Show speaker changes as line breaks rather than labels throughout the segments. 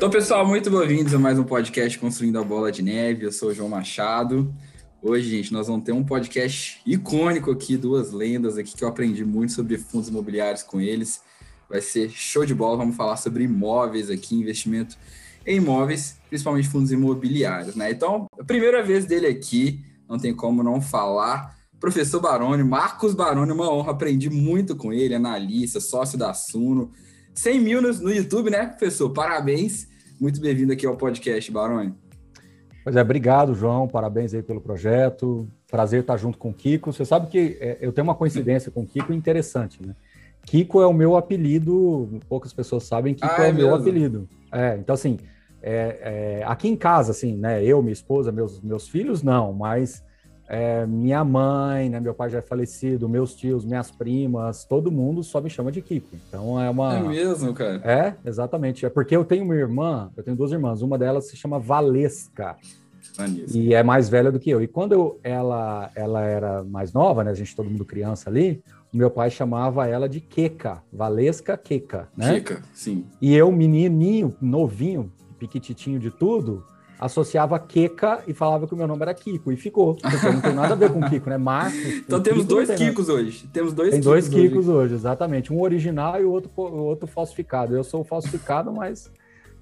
Então, pessoal, muito bem-vindos a mais um podcast Construindo a Bola de Neve. Eu sou o João Machado. Hoje, gente, nós vamos ter um podcast icônico aqui, duas lendas aqui que eu aprendi muito sobre fundos imobiliários com eles. Vai ser show de bola. Vamos falar sobre imóveis aqui, investimento em imóveis, principalmente fundos imobiliários, né? Então, a primeira vez dele aqui, não tem como não falar. Professor Baroni, Marcos Baroni, uma honra, aprendi muito com ele, analista, sócio da Suno. 100 mil no, no YouTube, né, professor? Parabéns. Muito bem-vindo aqui ao podcast, Baroni.
Pois é, obrigado, João. Parabéns aí pelo projeto. Prazer estar junto com o Kiko. Você sabe que é, eu tenho uma coincidência com o Kiko interessante, né? Kiko é o meu apelido, poucas pessoas sabem, Kiko ah, é, é o meu apelido. É, então assim, é, é, aqui em casa, assim, né? Eu, minha esposa, meus, meus filhos, não, mas é, minha mãe, né, meu pai já é falecido, meus tios, minhas primas, todo mundo só me chama de Kiko. Então é uma.
É mesmo, cara?
É, exatamente. É porque eu tenho uma irmã, eu tenho duas irmãs, uma delas se chama Valesca. E é mais velha do que eu. E quando eu, ela, ela era mais nova, né? A gente, todo mundo criança ali, o meu pai chamava ela de Queca, Valesca Queca, né?
Queca, sim.
E eu, menininho, novinho, piquititinho de tudo, associava Keka e falava que o meu nome era Kiko, e ficou. Porque não tem nada a ver com Kiko, né? Marcos.
Então temos Kiko dois Kikos nada. hoje. Temos dois
tem Kikos dois Kikos hoje. hoje. exatamente. Um original e o outro, o outro falsificado. Eu sou o falsificado, mas.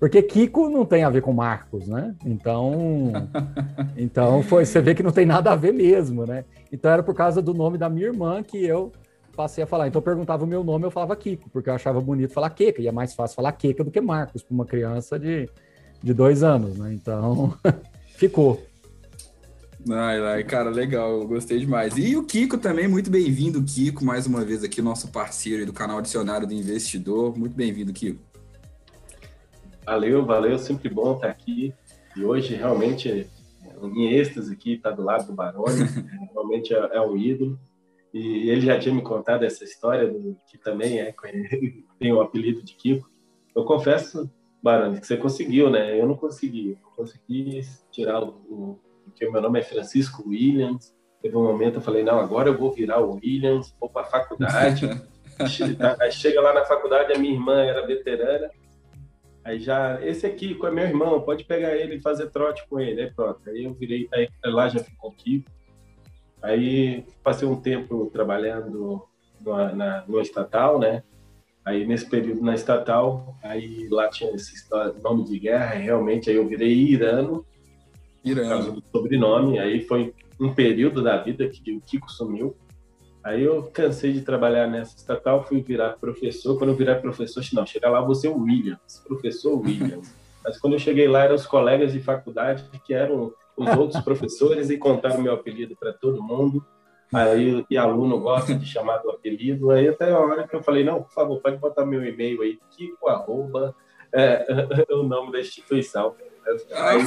Porque Kiko não tem a ver com Marcos, né? Então. então foi, você vê que não tem nada a ver mesmo, né? Então era por causa do nome da minha irmã que eu passei a falar. Então eu perguntava o meu nome, eu falava Kiko, porque eu achava bonito falar Keka, e é mais fácil falar Keka do que Marcos, para uma criança de de dois anos, né? Então, ficou.
Ai, ai, cara, legal, gostei demais. E o Kiko também, muito bem-vindo, Kiko, mais uma vez aqui, nosso parceiro do canal Dicionário do Investidor. Muito bem-vindo, Kiko.
Valeu, valeu, sempre bom estar aqui. E hoje, realmente, em êxtase aqui, está do lado do Baroni, realmente é, é um ídolo. E ele já tinha me contado essa história, do, que também é, tem o apelido de Kiko. Eu confesso Barani, que você conseguiu, né? Eu não consegui. Eu consegui tirar o, o. Porque o meu nome é Francisco Williams. Teve um momento eu falei, não, agora eu vou virar o Williams, vou para a faculdade. Aí chega lá na faculdade, a minha irmã era veterana. Aí já, esse aqui é meu irmão, pode pegar ele e fazer trote com ele. Aí pronto. Aí eu virei, aí lá já ficou aqui. Aí passei um tempo trabalhando no, na, no estatal, né? Aí, nesse período na estatal, aí lá tinha esse nome de guerra, realmente, aí eu virei irano, irano. por causa do sobrenome. Aí foi um período da vida que o Kiko sumiu. Aí eu cansei de trabalhar nessa estatal, fui virar professor. Quando eu virar professor, não, chega lá, você é Williams, professor Williams. Mas quando eu cheguei lá, eram os colegas de faculdade que eram os outros professores e contaram meu apelido para todo mundo. Aí e aluno gosta de chamar do apelido. Aí até a hora que eu falei, não, por favor, pode botar meu e-mail aí, Kiko arroba, é, o nome da instituição. Aí,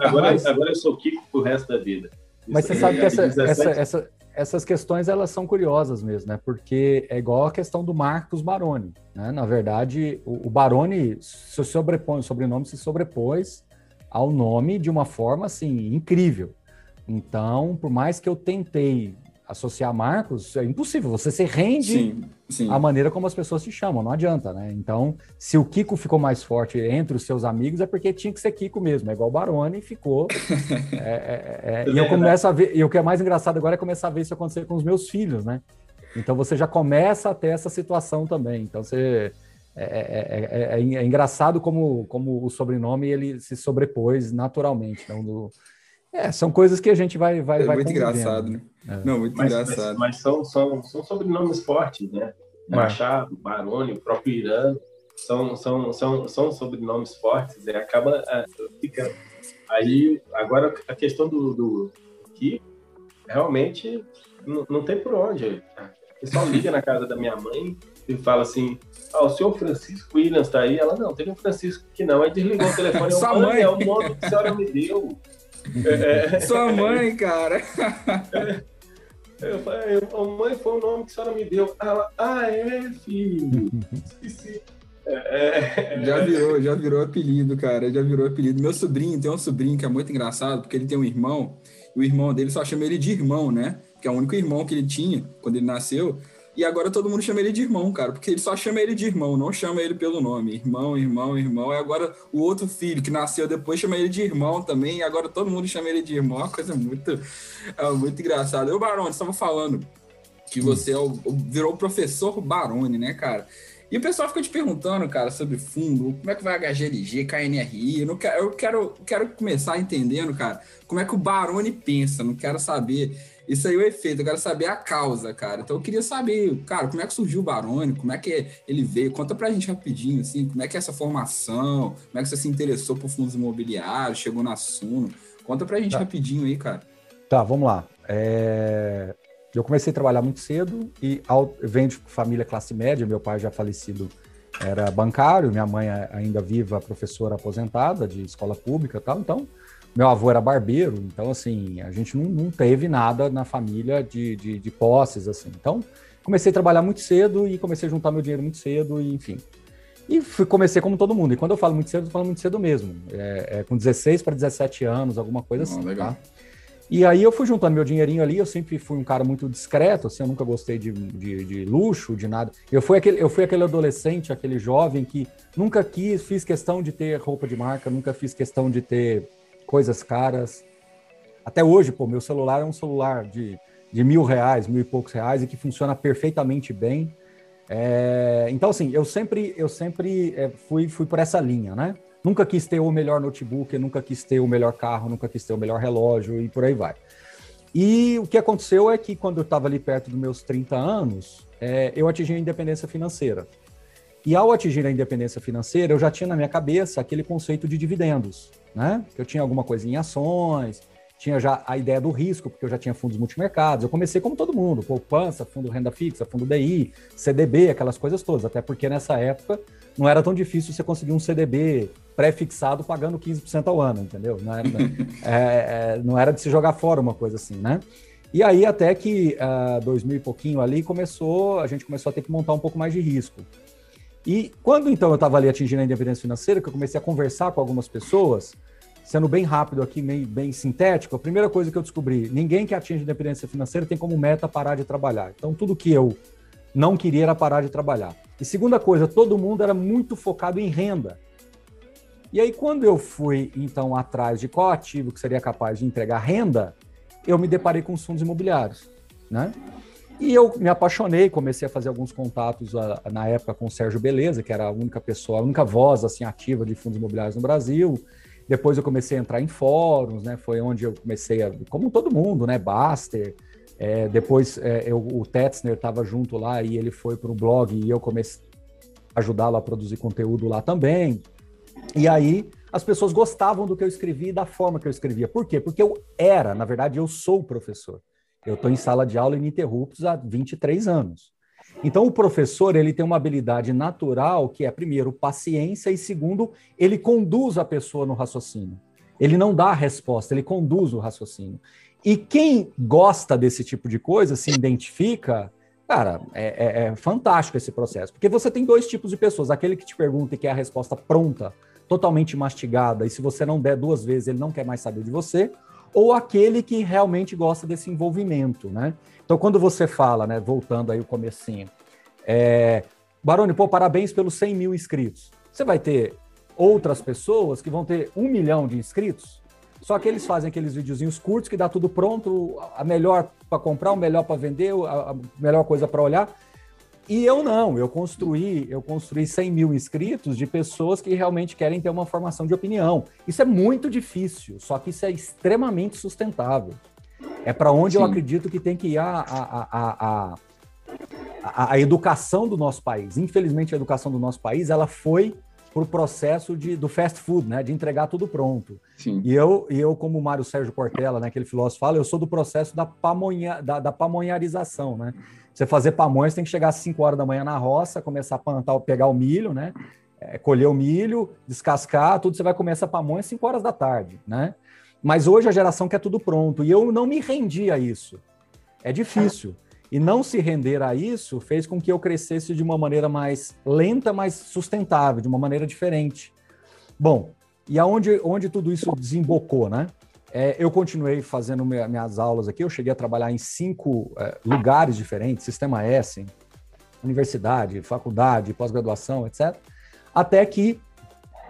agora, agora eu sou Kiko pro resto da vida.
Mas você sabe que essa, essa, essa, essas questões elas são curiosas mesmo, né? Porque é igual a questão do Marcos Baroni. Né? Na verdade, o, o Baroni se sobrepõe, o sobrenome se sobrepôs ao nome de uma forma assim incrível. Então, por mais que eu tentei associar Marcos, é impossível. Você se rende sim, sim. à maneira como as pessoas te chamam, não adianta, né? Então, se o Kiko ficou mais forte entre os seus amigos, é porque tinha que ser Kiko mesmo, é igual o Baroni ficou. é, é, é, é e eu começo a ver, e o que é mais engraçado agora é começar a ver isso acontecer com os meus filhos, né? Então você já começa a ter essa situação também. Então você. É, é, é, engraçado como, como o sobrenome ele se sobrepôs naturalmente. Então, do, é, são coisas que a gente vai vai,
é
vai
muito engraçado, né? É. Não, muito
mas,
engraçado.
Mas, mas, são, são, são sobrenomes fortes, né? É. Machado, Baroni, o próprio Irã, são, são, são, são sobrenomes fortes e acaba é, ficando. Aí, agora, a questão do, do que realmente não, não tem por onde. O pessoal liga na casa da minha mãe e fala assim: ah, o senhor Francisco Williams está aí? Ela, não, tem um Francisco que não. Aí desligou o telefone.
Sua mãe
é o nome que a senhora me deu.
É. Sua mãe, cara.
Eu falei, a mãe foi o nome que a senhora me deu. Ela, ah, é, filho. Esqueci.
É, é, já virou, já virou apelido, cara. Já virou apelido. Meu sobrinho tem um sobrinho que é muito engraçado, porque ele tem um irmão, e o irmão dele só chama ele de irmão, né? Que é o único irmão que ele tinha quando ele nasceu. E agora todo mundo chama ele de irmão, cara, porque ele só chama ele de irmão, não chama ele pelo nome. Irmão, irmão, irmão. E agora o outro filho que nasceu depois chama ele de irmão também, e agora todo mundo chama ele de irmão. É uma coisa muito, é muito engraçada. Eu, Barone, estava falando que você é o, virou o professor Barone, né, cara? E o pessoal fica te perguntando, cara, sobre fundo, como é que vai HGLG, KNRI. Eu, não quero, eu quero, quero começar entendendo, cara, como é que o Barone pensa. Não quero saber isso aí é o efeito, eu quero saber a causa, cara. Então eu queria saber, cara, como é que surgiu o Barone, como é que ele veio? Conta pra gente rapidinho, assim, como é que é essa formação, como é que você se interessou por fundos imobiliários, chegou na Suno. Conta pra gente tá. rapidinho aí, cara.
Tá, vamos lá. É... Eu comecei a trabalhar muito cedo e ao... venho de família classe média, meu pai já falecido era bancário, minha mãe ainda viva, professora aposentada de escola pública e tal, então meu avô era barbeiro, então, assim, a gente não, não teve nada na família de, de, de, posses, assim. Então, comecei a trabalhar muito cedo e comecei a juntar meu dinheiro muito cedo, e enfim. E fui, comecei como todo mundo. E quando eu falo muito cedo, eu falo muito cedo mesmo. É, é com 16 para 17 anos, alguma coisa assim, legal. tá? E aí eu fui juntando meu dinheirinho ali, eu sempre fui um cara muito discreto, assim, eu nunca gostei de, de, de, luxo, de nada. Eu fui, aquele, eu fui aquele adolescente, aquele jovem que nunca quis, fiz questão de ter roupa de marca, nunca fiz questão de ter coisas caras. Até hoje, pô, meu celular é um celular de, de mil reais, mil e poucos reais, e que funciona perfeitamente bem. É, então, assim, eu sempre, eu sempre é, fui, fui por essa linha, né? Nunca quis ter o melhor notebook, nunca quis ter o melhor carro, nunca quis ter o melhor relógio e por aí vai. E o que aconteceu é que quando eu estava ali perto dos meus 30 anos, é, eu atingi a independência financeira. E ao atingir a independência financeira, eu já tinha na minha cabeça aquele conceito de dividendos né? Eu tinha alguma coisa em ações, tinha já a ideia do risco, porque eu já tinha fundos multimercados. Eu comecei como todo mundo, poupança, fundo renda fixa, fundo DI, CDB, aquelas coisas todas. Até porque nessa época não era tão difícil você conseguir um CDB pré-fixado pagando 15% ao ano, entendeu? Não era, é, é, não era de se jogar fora uma coisa assim, né? E aí até que uh, 2000 e pouquinho ali começou, a gente começou a ter que montar um pouco mais de risco. E quando então eu estava ali atingindo a independência financeira, que eu comecei a conversar com algumas pessoas, sendo bem rápido aqui, bem, bem sintético, a primeira coisa que eu descobri, ninguém que atinge independência financeira tem como meta parar de trabalhar. Então, tudo que eu não queria era parar de trabalhar. E segunda coisa, todo mundo era muito focado em renda. E aí, quando eu fui, então, atrás de qual ativo que seria capaz de entregar renda, eu me deparei com os fundos imobiliários, né? E eu me apaixonei, comecei a fazer alguns contatos a, a, na época com o Sérgio Beleza, que era a única pessoa, a única voz assim ativa de fundos imobiliários no Brasil. Depois eu comecei a entrar em fóruns, né? Foi onde eu comecei a, como todo mundo, né? Baster. É, depois é, eu, o Tetzner estava junto lá e ele foi para o blog e eu comecei a ajudá-lo a produzir conteúdo lá também. E aí as pessoas gostavam do que eu escrevia e da forma que eu escrevia. Por quê? Porque eu era, na verdade, eu sou professor. Eu estou em sala de aula ininterruptos há 23 anos. Então, o professor ele tem uma habilidade natural que é, primeiro, paciência, e segundo, ele conduz a pessoa no raciocínio. Ele não dá a resposta, ele conduz o raciocínio. E quem gosta desse tipo de coisa, se identifica, cara, é, é, é fantástico esse processo. Porque você tem dois tipos de pessoas: aquele que te pergunta e quer a resposta pronta, totalmente mastigada, e se você não der duas vezes, ele não quer mais saber de você, ou aquele que realmente gosta desse envolvimento, né? Então, quando você fala, né, voltando aí o comecinho, é, Baroni, pô, parabéns pelos 100 mil inscritos. Você vai ter outras pessoas que vão ter um milhão de inscritos, só que eles fazem aqueles videozinhos curtos que dá tudo pronto, a melhor para comprar, o melhor para vender, a, melhor coisa para olhar. E eu não, eu construí, eu construí 100 mil inscritos de pessoas que realmente querem ter uma formação de opinião. Isso é muito difícil, só que isso é extremamente sustentável. É para onde Sim. eu acredito que tem que ir a, a, a, a, educação do nosso país. Infelizmente, a educação do nosso país ela foi por processo de, do fast food, né, de entregar tudo pronto. Sim. E eu, e eu como o Mário Sérgio Portela, né, aquele filósofo fala, eu sou do processo da, pamonha, da, da pamonharização, né? Você fazer pamonha, você tem que chegar às 5 horas da manhã na roça, começar a plantar, pegar o milho, né? É, colher o milho, descascar, tudo, você vai comer essa pamonha às 5 horas da tarde, né? Mas hoje a geração quer tudo pronto e eu não me rendi a isso. É difícil. E não se render a isso fez com que eu crescesse de uma maneira mais lenta, mais sustentável, de uma maneira diferente. Bom, e aonde onde tudo isso desembocou, né? É, eu continuei fazendo minhas aulas aqui, eu cheguei a trabalhar em cinco é, lugares diferentes, Sistema S, universidade, faculdade, pós-graduação, etc. Até que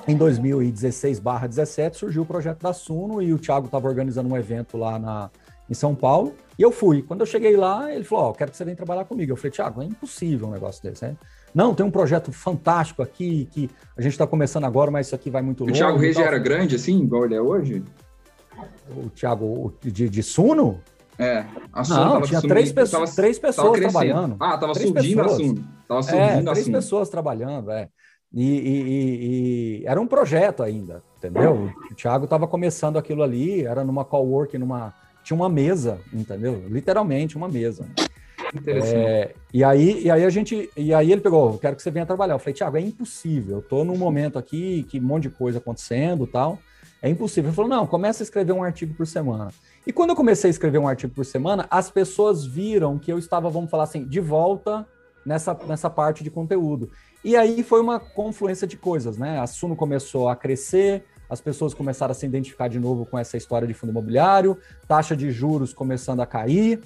em 2016/17 surgiu o projeto da Suno e o Thiago estava organizando um evento lá na, em São Paulo e eu fui. Quando eu cheguei lá, ele falou: oh, quero que você venha trabalhar comigo. Eu falei: Thiago, é impossível um negócio desse, né? Não, tem um projeto fantástico aqui que a gente está começando agora, mas isso aqui vai muito longe.
O Thiago Reis já era grande assim, igual ele é hoje?
O Thiago de, de Suno?
É,
a Suno Não, tinha sumindo, três, pessoas, tava, três pessoas trabalhando.
Ah, tava três surgindo pessoas. a Suno. Tava
surgindo é, três pessoas trabalhando, é. E, e, e, era um projeto ainda, entendeu? O Thiago estava começando aquilo ali, era numa work, numa tinha uma mesa, entendeu? Literalmente uma mesa. É, e aí, e aí a gente, e aí ele pegou, quero que você venha trabalhar. Eu falei, Thiago, é impossível. Eu tô num momento aqui que um monte de coisa acontecendo, tal. É impossível. Ele falou, não, começa a escrever um artigo por semana. E quando eu comecei a escrever um artigo por semana, as pessoas viram que eu estava, vamos falar assim, de volta nessa, nessa parte de conteúdo. E aí foi uma confluência de coisas, né? A Suno começou a crescer, as pessoas começaram a se identificar de novo com essa história de fundo imobiliário, taxa de juros começando a cair.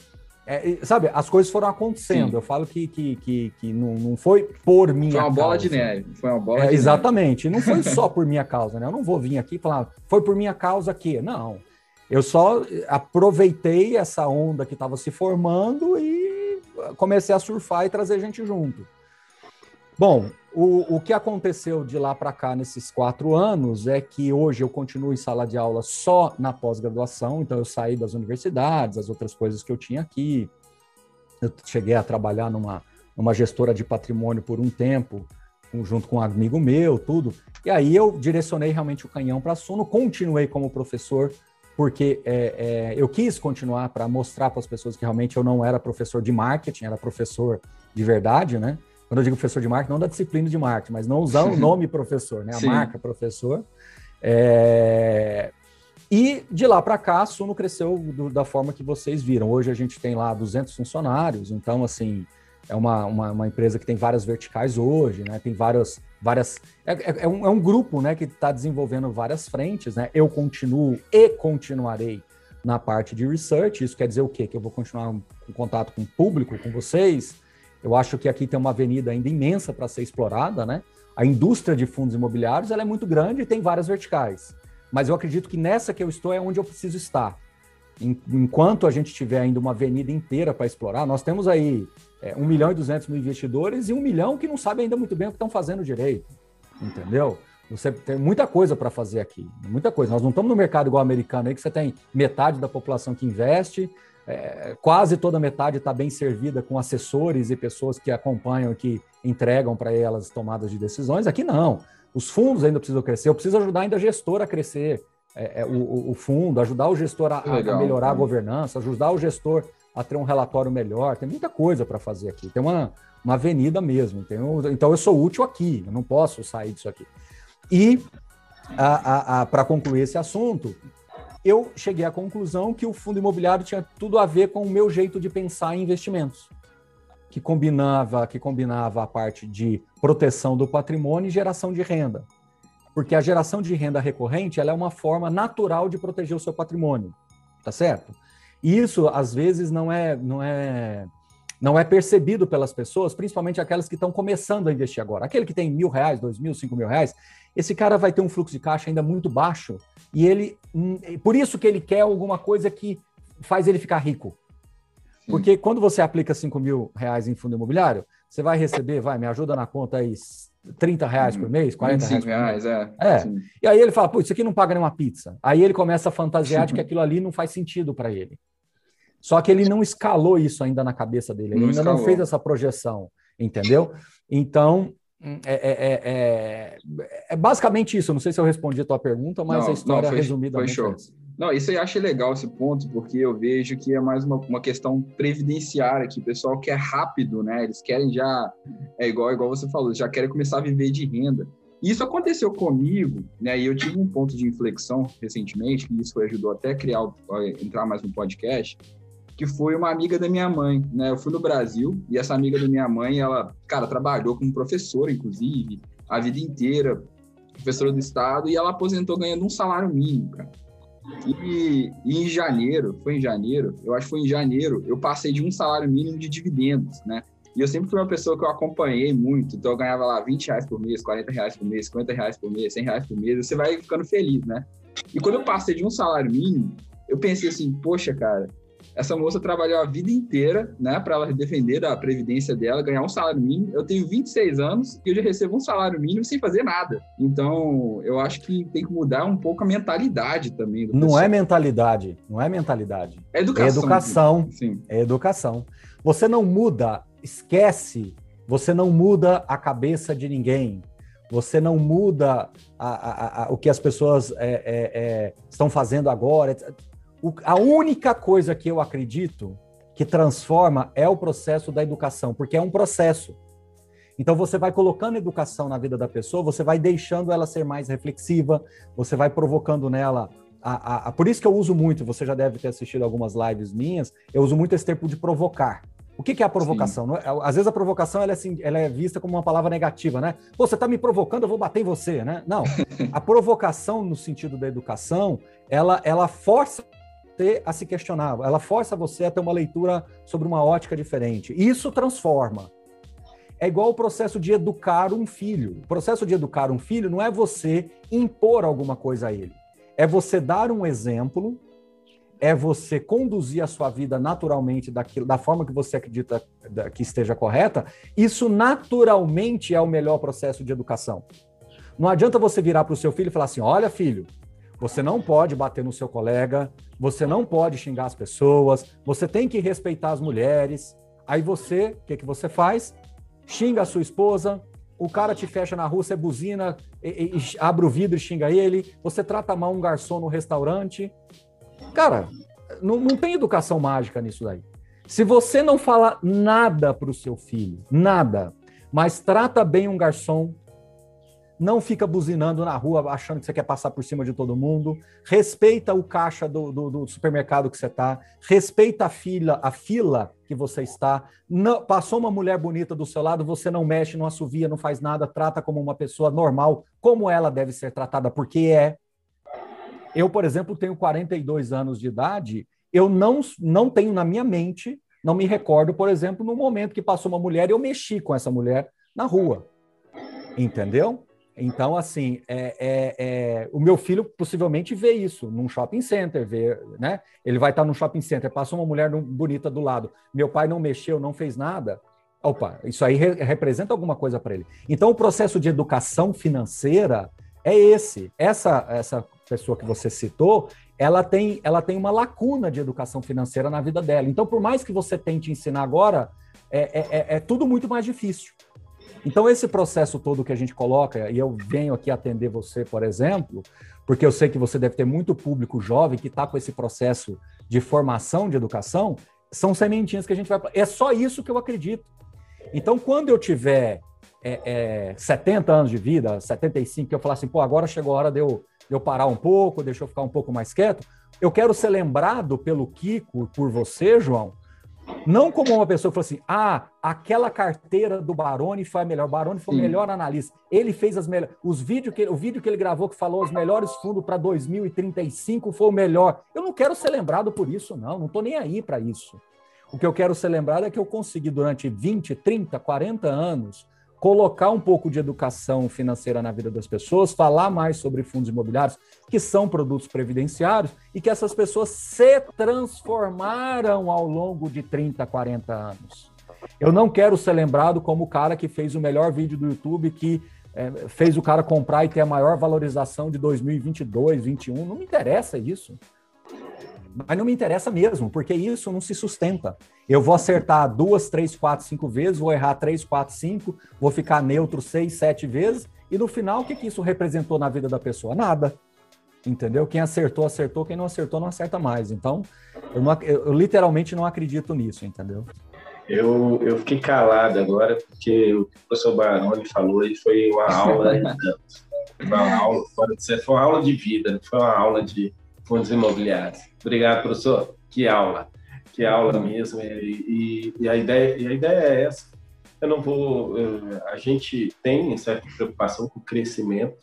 É, sabe, as coisas foram acontecendo. Sim. Eu falo que, que, que, que não, não foi por minha causa.
Foi uma bola de neve. Foi uma bola
é, Exatamente. Neve. Não foi só por minha causa, né? Eu não vou vir aqui e falar, foi por minha causa que. Não. Eu só aproveitei essa onda que estava se formando e comecei a surfar e trazer gente junto. Bom, o, o que aconteceu de lá para cá nesses quatro anos é que hoje eu continuo em sala de aula só na pós-graduação, então eu saí das universidades, as outras coisas que eu tinha aqui. Eu cheguei a trabalhar numa, numa gestora de patrimônio por um tempo, junto com um amigo meu, tudo. E aí eu direcionei realmente o canhão para Suno, continuei como professor, porque é, é, eu quis continuar para mostrar para as pessoas que realmente eu não era professor de marketing, era professor de verdade, né? Quando eu digo professor de marketing, não da disciplina de marketing, mas não usar o nome professor, né? A Sim. marca professor. É... E de lá para cá, a Suno cresceu do, da forma que vocês viram. Hoje a gente tem lá 200 funcionários, então, assim, é uma, uma, uma empresa que tem várias verticais hoje, né? Tem várias. várias é, é, é um, é um grupo né, que está desenvolvendo várias frentes, né? Eu continuo e continuarei na parte de research. Isso quer dizer o quê? Que eu vou continuar em contato com o público, com vocês, eu acho que aqui tem uma avenida ainda imensa para ser explorada, né? A indústria de fundos imobiliários ela é muito grande e tem várias verticais. Mas eu acredito que nessa que eu estou é onde eu preciso estar. Enquanto a gente tiver ainda uma avenida inteira para explorar, nós temos aí é, 1 milhão e 200 mil investidores e um milhão que não sabe ainda muito bem o que estão fazendo direito. Entendeu? Você tem muita coisa para fazer aqui, muita coisa. Nós não estamos no mercado igual americano aí, que você tem metade da população que investe, é, quase toda metade está bem servida com assessores e pessoas que acompanham e que entregam para elas tomadas de decisões. Aqui não. Os fundos ainda precisam crescer. Eu preciso ajudar ainda a gestora a crescer é, é, o, o, fundo, ajudar o gestor a, a melhorar a governança, ajudar o gestor a ter um relatório melhor. Tem muita coisa para fazer aqui. Tem uma, uma avenida mesmo. Então, então eu sou útil aqui. Eu não posso sair disso aqui. E para concluir esse assunto, eu cheguei à conclusão que o fundo imobiliário tinha tudo a ver com o meu jeito de pensar em investimentos, que combinava, que combinava a parte de proteção do patrimônio e geração de renda. Porque a geração de renda recorrente ela é uma forma natural de proteger o seu patrimônio, tá certo? E isso às vezes não é, não é não é percebido pelas pessoas, principalmente aquelas que estão começando a investir agora. Aquele que tem mil reais, dois mil, cinco mil reais, esse cara vai ter um fluxo de caixa ainda muito baixo e ele, hum, por isso que ele quer alguma coisa que faz ele ficar rico. Porque quando você aplica 5 mil reais em fundo imobiliário, você vai receber, vai, me ajuda na conta aí, 30 reais por mês, 40 reais,
reais é.
É. E aí ele fala, pô, isso aqui não paga nenhuma pizza. Aí ele começa a fantasiar de que aquilo ali não faz sentido para ele. Só que ele não escalou isso ainda na cabeça dele, ele não ainda escalou. não fez essa projeção, entendeu? Então, é, é, é, é, basicamente isso. Não sei se eu respondi a tua pergunta, mas não, a história não, foi, resumida.
Foi show. Não, isso eu acho legal esse ponto, porque eu vejo que é mais uma, uma questão previdenciária, que o pessoal quer rápido, né? Eles querem já, é igual, igual você falou, já querem começar a viver de renda. Isso aconteceu comigo, né? E eu tive um ponto de inflexão recentemente, que isso ajudou até a criar, a entrar mais no podcast, que foi uma amiga da minha mãe, né? Eu fui no Brasil e essa amiga da minha mãe, ela, cara, trabalhou como professora, inclusive, a vida inteira, professora do estado, e ela aposentou ganhando um salário mínimo, cara. E, e, em janeiro, foi em janeiro, eu acho que foi em janeiro, eu passei de um salário mínimo de dividendos, né? E eu sempre fui uma pessoa que eu acompanhei muito, então eu ganhava lá 20 reais por mês, 40 reais por mês, 50 reais por mês, 100 reais por mês, você vai ficando feliz, né? E quando eu passei de um salário mínimo, eu pensei assim, poxa, cara, essa moça trabalhou a vida inteira, né, para ela defender da previdência dela, ganhar um salário mínimo. Eu tenho 26 anos e eu já recebo um salário mínimo sem fazer nada. Então, eu acho que tem que mudar um pouco a mentalidade também.
não pessoal. é mentalidade, não é mentalidade. É educação. É educação. Sim. É educação. Você não muda, esquece, você não muda a cabeça de ninguém. Você não muda a, a, a, o que as pessoas é, é, é, estão fazendo agora. O, a única coisa que eu acredito que transforma é o processo da educação, porque é um processo. Então você vai colocando educação na vida da pessoa, você vai deixando ela ser mais reflexiva, você vai provocando nela a, a, a, por isso que eu uso muito, você já deve ter assistido algumas lives minhas, eu uso muito esse termo de provocar. O que, que é a provocação? É, às vezes a provocação ela é, assim, ela é, vista como uma palavra negativa, né? Pô, você está me provocando, eu vou bater em você, né? Não. A provocação, no sentido da educação, ela, ela força você a se questionar, ela força você a ter uma leitura sobre uma ótica diferente. Isso transforma. É igual o processo de educar um filho. O processo de educar um filho não é você impor alguma coisa a ele. É você dar um exemplo, é você conduzir a sua vida naturalmente daquilo, da forma que você acredita que esteja correta. Isso naturalmente é o melhor processo de educação. Não adianta você virar para o seu filho e falar assim: olha, filho, você não pode bater no seu colega, você não pode xingar as pessoas, você tem que respeitar as mulheres. Aí você, o que, que você faz? Xinga a sua esposa, o cara te fecha na rua, você buzina, e, e, abre o vidro e xinga ele, você trata mal um garçom no restaurante. Cara, não, não tem educação mágica nisso daí. Se você não fala nada para o seu filho, nada, mas trata bem um garçom, não fica buzinando na rua achando que você quer passar por cima de todo mundo, respeita o caixa do, do, do supermercado que você está, respeita a fila, a fila que você está. Não, passou uma mulher bonita do seu lado, você não mexe, não assovia, não faz nada, trata como uma pessoa normal, como ela deve ser tratada, porque é. Eu, por exemplo, tenho 42 anos de idade, eu não, não tenho na minha mente, não me recordo, por exemplo, no momento que passou uma mulher e eu mexi com essa mulher na rua. Entendeu? Então, assim, é, é, é, o meu filho possivelmente vê isso num shopping center, vê, né? Ele vai estar num shopping center, passou uma mulher bonita do lado, meu pai não mexeu, não fez nada. Opa, isso aí re representa alguma coisa para ele. Então, o processo de educação financeira é esse. Essa, essa pessoa que você citou, ela tem, ela tem uma lacuna de educação financeira na vida dela. Então, por mais que você tente ensinar agora, é, é, é, é tudo muito mais difícil. Então, esse processo todo que a gente coloca, e eu venho aqui atender você, por exemplo, porque eu sei que você deve ter muito público jovem que está com esse processo de formação de educação, são sementinhas que a gente vai. É só isso que eu acredito. Então, quando eu tiver é, é, 70 anos de vida, 75, que eu falar assim, pô, agora chegou a hora de eu, de eu parar um pouco, deixa eu ficar um pouco mais quieto, eu quero ser lembrado pelo Kiko, por você, João, não como uma pessoa que falou assim: ah, aquela carteira do Baroni foi a melhor. O Baroni foi o melhor analista. Ele fez as melhores. Os vídeos que o vídeo que ele gravou que falou os melhores fundos para 2035 foi o melhor. Eu não quero ser lembrado por isso, não. Não estou nem aí para isso. O que eu quero ser lembrado é que eu consegui durante 20, 30, 40 anos colocar um pouco de educação financeira na vida das pessoas, falar mais sobre fundos imobiliários, que são produtos previdenciários, e que essas pessoas se transformaram ao longo de 30, 40 anos. Eu não quero ser lembrado como o cara que fez o melhor vídeo do YouTube, que é, fez o cara comprar e ter a maior valorização de 2022, 2021. Não me interessa isso. Mas não me interessa mesmo, porque isso não se sustenta. Eu vou acertar duas, três, quatro, cinco vezes, vou errar três, quatro, cinco, vou ficar neutro seis, sete vezes, e no final, o que, que isso representou na vida da pessoa? Nada. Entendeu? Quem acertou, acertou, quem não acertou, não acerta mais. Então, eu, não, eu, literalmente não acredito nisso, entendeu?
Eu, eu fiquei calado agora, porque o professor Baroni falou e foi uma aula, uma aula, foi uma aula de vida, foi uma aula de fundos imobiliários. Obrigado, professor. Que aula, que aula mesmo. E, e, e a, ideia, e a ideia é essa. Eu não vou. a gente tem certa preocupação com o crescimento,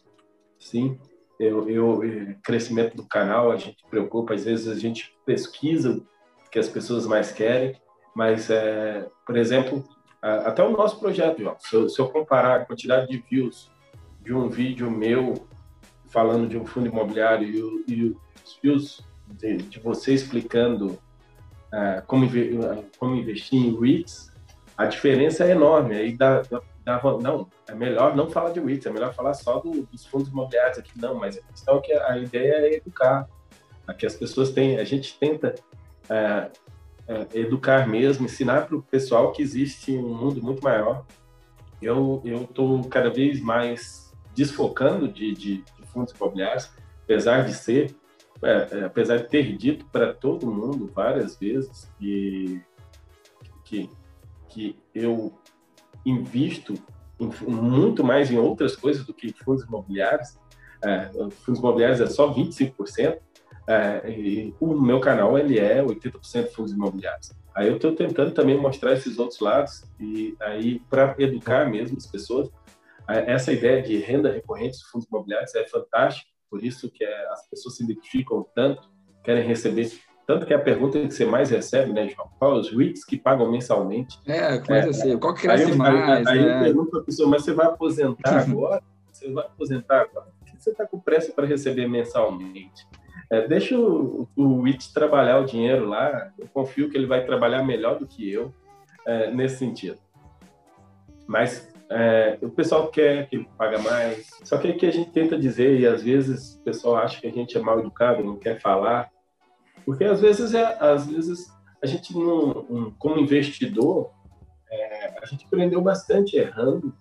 sim. Eu, eu, crescimento do canal, a gente preocupa. Às vezes a gente pesquisa o que as pessoas mais querem, mas, é, por exemplo, até o nosso projeto, João. Se eu, se eu comparar a quantidade de views de um vídeo meu falando de um fundo imobiliário e, e os views de, de você explicando uh, como, uh, como investir em REITs, a diferença é enorme. Aí dá, dá, não, é melhor não falar de REITs, é melhor falar só do, dos fundos imobiliários aqui. Não, mas a questão é que a ideia é educar. Aqui as pessoas têm, a gente tenta uh, educar mesmo, ensinar para o pessoal que existe um mundo muito maior. Eu estou cada vez mais desfocando de, de, de fundos imobiliários, apesar de ser é, é, apesar de ter dito para todo mundo várias vezes que, que, que eu invisto em, muito mais em outras coisas do que em fundos imobiliários, é, fundos imobiliários é só 25%, é, e o meu canal ele é 80% fundos imobiliários. Aí eu estou tentando também mostrar esses outros lados e aí para educar mesmo as pessoas, essa ideia de renda recorrente dos fundos imobiliários é fantástica por isso que é, as pessoas se identificam tanto, querem receber tanto que é a pergunta que você mais recebe, né, João? Qual os REITs que pagam mensalmente?
É, coisa é, assim, qual que cresce aí, mais?
Aí,
né?
eu pergunto para a pessoa, mas você vai aposentar agora? Você vai aposentar agora? Por que você está com pressa para receber mensalmente? É, deixa o, o trabalhar o dinheiro lá, eu confio que ele vai trabalhar melhor do que eu é, nesse sentido. Mas é, o pessoal quer que paga mais. Só que é que a gente tenta dizer, e às vezes o pessoal acha que a gente é mal educado, não quer falar. Porque às vezes, é, às vezes a gente, um, como investidor, é, a gente aprendeu bastante errando.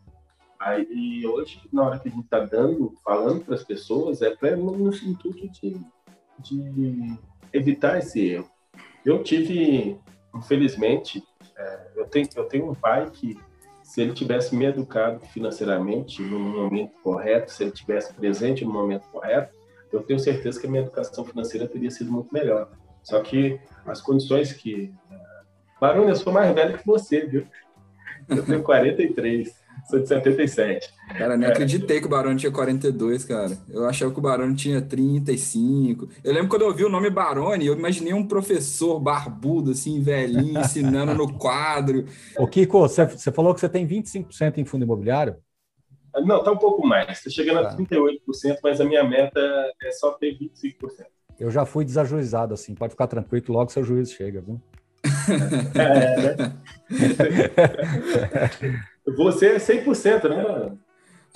Aí, e hoje, na hora que a gente está dando, falando para as pessoas, é para no intuito de, de evitar esse erro. Eu tive, infelizmente, é, eu, tenho, eu tenho um pai que se ele tivesse me educado financeiramente no momento correto, se ele tivesse presente no momento correto, eu tenho certeza que a minha educação financeira teria sido muito melhor. Só que as condições que. Barulho, eu sou mais velho que você, viu? Eu tenho 43. Sou de 77.
Cara, nem é. acreditei que o Barone tinha 42, cara. Eu achava que o Barone tinha 35. Eu lembro quando eu ouvi o nome Barone, eu imaginei um professor barbudo, assim, velhinho, ensinando no quadro.
Ô, Kiko, você falou que você tem 25% em fundo imobiliário?
Não, tá um pouco mais. Está chegando tá. a 38%, mas a minha meta é só ter 25%.
Eu já fui desajuizado, assim. Pode ficar tranquilo que logo seu juízo chega, viu?
É, né? Você é 100%, né?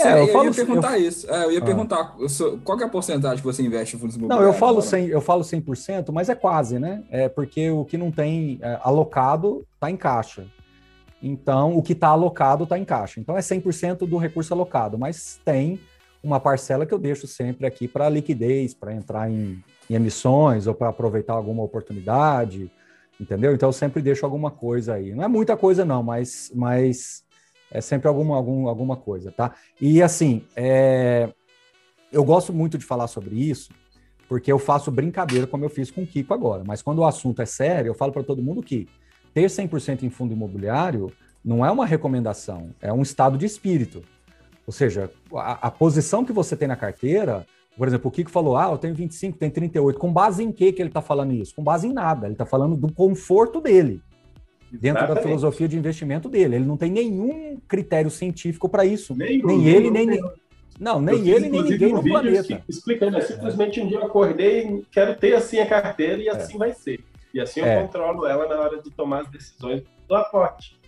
É, eu, eu ia perguntar eu... isso. É, eu ia ah. perguntar qual é a porcentagem que você investe em fundos imobiliários?
Não, eu falo, 100, eu falo 100%, mas é quase, né? É porque o que não tem é, alocado está em caixa. Então, o que está alocado está em caixa. Então, é 100% do recurso alocado, mas tem uma parcela que eu deixo sempre aqui para liquidez, para entrar em, em emissões ou para aproveitar alguma oportunidade, entendeu? Então, eu sempre deixo alguma coisa aí. Não é muita coisa, não, mas, mas é sempre alguma, algum, alguma coisa, tá? E assim, é... eu gosto muito de falar sobre isso, porque eu faço brincadeira como eu fiz com o Kiko agora. Mas quando o assunto é sério, eu falo para todo mundo que ter 100% em fundo imobiliário não é uma recomendação, é um estado de espírito. Ou seja, a, a, posição que você tem na carteira, por exemplo, o Kiko falou, ah, eu tenho 25, tem 38. Com base em que, que ele está falando isso? Com base em nada. Ele está falando do conforto dele dentro Exatamente. da filosofia de investimento dele. Ele não tem nenhum critério científico para isso. Nem, nem ele, nem, nem Não, nem ele, nem ninguém no planeta.
Explicando, é simplesmente um dia eu acordei e quero ter assim a carteira e é. assim vai ser. E assim eu é. controlo ela na hora de tomar as decisões do aporte.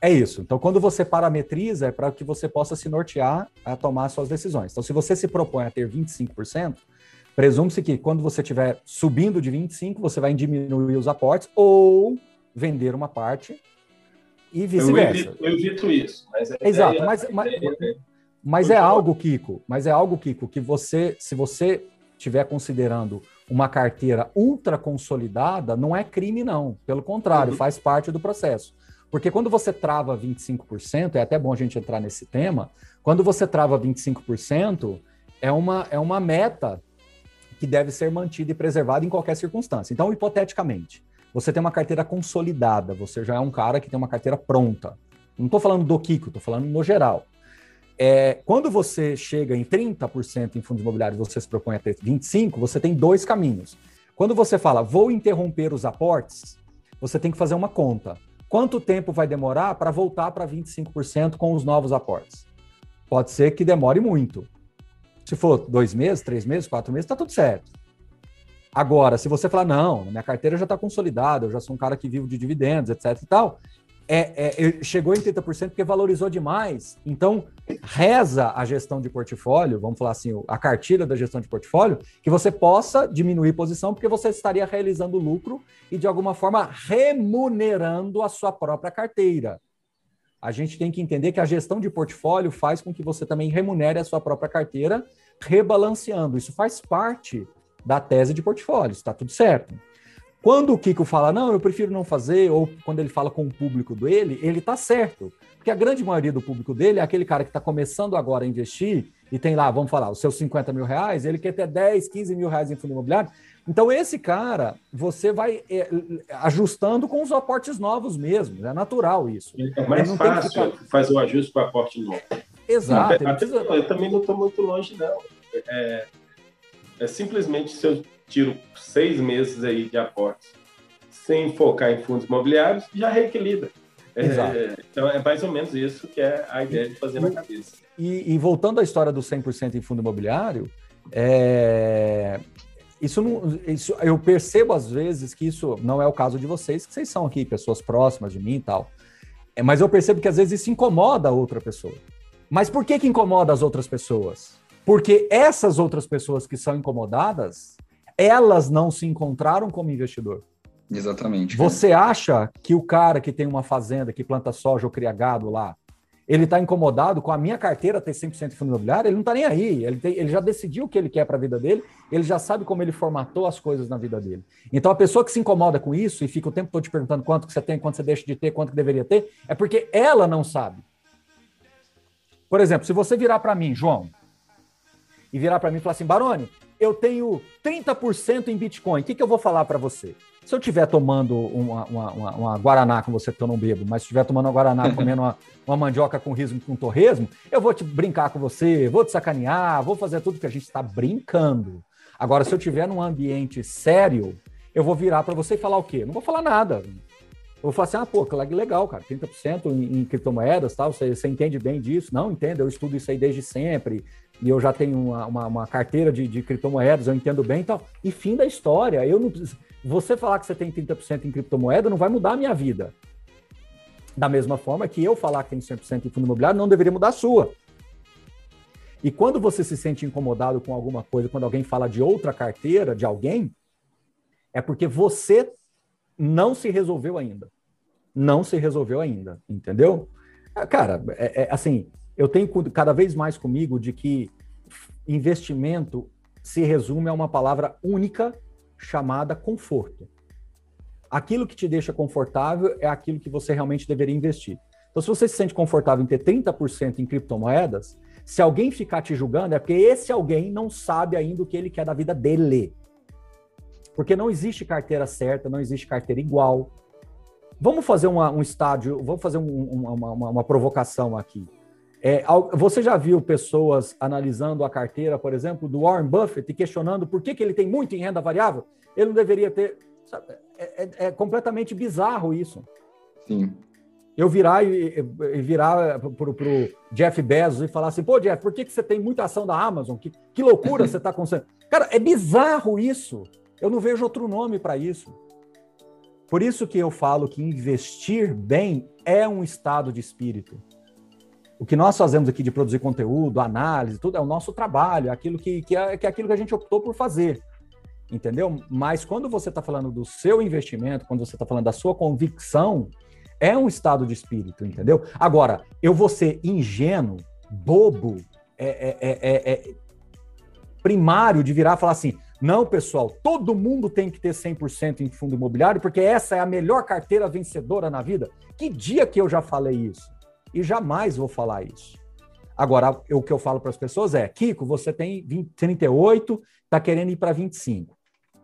É isso. Então, quando você parametriza, é para que você possa se nortear a tomar suas decisões. Então, se você se propõe a ter 25%, presume-se que quando você estiver subindo de 25%, você vai diminuir os aportes ou vender uma parte e vice-versa.
Eu, eu, evito isso. Mas
Exato, ideia, mas, mas, é, mas é algo, Kiko, mas é algo, Kiko, que você, se você estiver considerando uma carteira ultra consolidada, não é crime, não. Pelo contrário, uhum. faz parte do processo. Porque quando você trava 25%, é até bom a gente entrar nesse tema, quando você trava 25%, é uma, é uma meta que deve ser mantida e preservada em qualquer circunstância. Então, hipoteticamente, você tem uma carteira consolidada, você já é um cara que tem uma carteira pronta. Não estou falando do Kiko, estou falando no geral. É, quando você chega em 30% em fundos imobiliários, você se propõe a ter 25%, você tem dois caminhos. Quando você fala, vou interromper os aportes, você tem que fazer uma conta. quanto tempo vai demorar para voltar para 25% com os novos aportes? Pode ser que demore muito. Se for dois meses, três meses, quatro meses, está tudo certo. Agora, se você falar, não, minha carteira já está consolidada, eu já sou um cara que vive de dividendos, etc e tal, é, é, chegou em 30% porque valorizou demais. Então, reza a gestão de portfólio, vamos falar assim, a cartilha da gestão de portfólio, que você possa diminuir posição, porque você estaria realizando lucro e, de alguma forma, remunerando a sua própria carteira. A gente tem que entender que a gestão de portfólio faz com que você também remunere a sua própria carteira, rebalanceando. Isso faz parte da tese de portfólio, está tudo certo. Quando o Kiko fala, não, eu prefiro não fazer, ou quando ele fala com o público dele, ele está certo. Porque a grande maioria do público dele é aquele cara que está começando agora a investir e tem lá, vamos falar, os seus 50 mil reais, ele quer ter 10, 15 mil reais em fundo imobiliário. Então, esse cara, você vai é, ajustando com os aportes novos mesmo. É natural isso.
É mais fácil ficar... fazer o ajuste para aporte novo.
Exato.
Não, precisa... Eu também não estou muito longe, não. É, é simplesmente se eu tiro seis meses aí de aportes sem focar em fundos imobiliários, já reequilibra. É, então é mais ou menos isso que é a ideia de fazer na cabeça.
E, e voltando à história do 100% em fundo imobiliário, é, isso, não, isso eu percebo às vezes que isso não é o caso de vocês, que vocês são aqui pessoas próximas de mim e tal. É, mas eu percebo que às vezes isso incomoda a outra pessoa. Mas por que, que incomoda as outras pessoas? Porque essas outras pessoas que são incomodadas, elas não se encontraram como investidor.
Exatamente.
Você acha que o cara que tem uma fazenda, que planta soja ou cria gado lá, ele está incomodado com a minha carteira ter 100% de fundo imobiliário? Ele não está nem aí. Ele, tem, ele já decidiu o que ele quer para a vida dele, ele já sabe como ele formatou as coisas na vida dele. Então, a pessoa que se incomoda com isso e fica o tempo todo te perguntando quanto que você tem, quanto você deixa de ter, quanto que deveria ter, é porque ela não sabe. Por exemplo, se você virar para mim, João, e virar para mim e falar assim, Baroni, eu tenho 30% em Bitcoin, o que, que eu vou falar para você? Se eu estiver tomando uma, uma, uma, uma, Guaraná com você, que eu não bebo, mas se estiver tomando uma Guaraná comendo uma, uma mandioca com riso com torresmo, eu vou te brincar com você, vou te sacanear, vou fazer tudo que a gente está brincando. Agora, se eu estiver num ambiente sério, eu vou virar para você e falar o quê? Não vou falar nada. Eu vou falar assim, ah, pô, que legal, cara, 30% em, em criptomoedas, tal, você, você entende bem disso? Não, entendo, eu estudo isso aí desde sempre, e eu já tenho uma, uma, uma carteira de, de, criptomoedas, eu entendo bem e tal. E fim da história. Eu não, você falar que você tem 30% em criptomoeda não vai mudar a minha vida. Da mesma forma que eu falar que tenho 100% em fundo imobiliário não deveria mudar a sua. E quando você se sente incomodado com alguma coisa, quando alguém fala de outra carteira, de alguém, é porque você não se resolveu ainda. Não se resolveu ainda, entendeu? Cara, é, é assim, eu tenho cada vez mais comigo de que investimento se resume a uma palavra única chamada conforto. Aquilo que te deixa confortável é aquilo que você realmente deveria investir. Então, se você se sente confortável em ter 30% em criptomoedas, se alguém ficar te julgando, é porque esse alguém não sabe ainda o que ele quer da vida dele. Porque não existe carteira certa, não existe carteira igual. Vamos fazer uma, um estádio, vamos fazer um, uma, uma, uma provocação aqui. É, você já viu pessoas analisando a carteira, por exemplo, do Warren Buffett e questionando por que, que ele tem muito em renda variável? Ele não deveria ter. É, é, é, completamente bizarro isso.
Sim.
Eu virar e, e virar para o Jeff Bezos e falar assim: pô, Jeff, por que, que você tem muita ação da Amazon? Que, que loucura você está consumindo? Cara, é bizarro isso. Eu não vejo outro nome para isso. Por isso que eu falo que investir bem é um estado de espírito. O que nós fazemos aqui de produzir conteúdo, análise, tudo é o nosso trabalho, é aquilo que, que, é, que é aquilo que a gente optou por fazer. Entendeu? Mas quando você está falando do seu investimento, quando você está falando da sua convicção, é um estado de espírito, entendeu? Agora, eu vou ser ingênuo, bobo, é, é, é, é primário de virar e falar assim: não, pessoal, todo mundo tem que ter 100% em fundo imobiliário, porque essa é a melhor carteira vencedora na vida. Que dia que eu já falei isso? E jamais vou falar isso. Agora, o que eu falo para as pessoas é: Kiko, você tem 20, 38, está querendo ir para 25.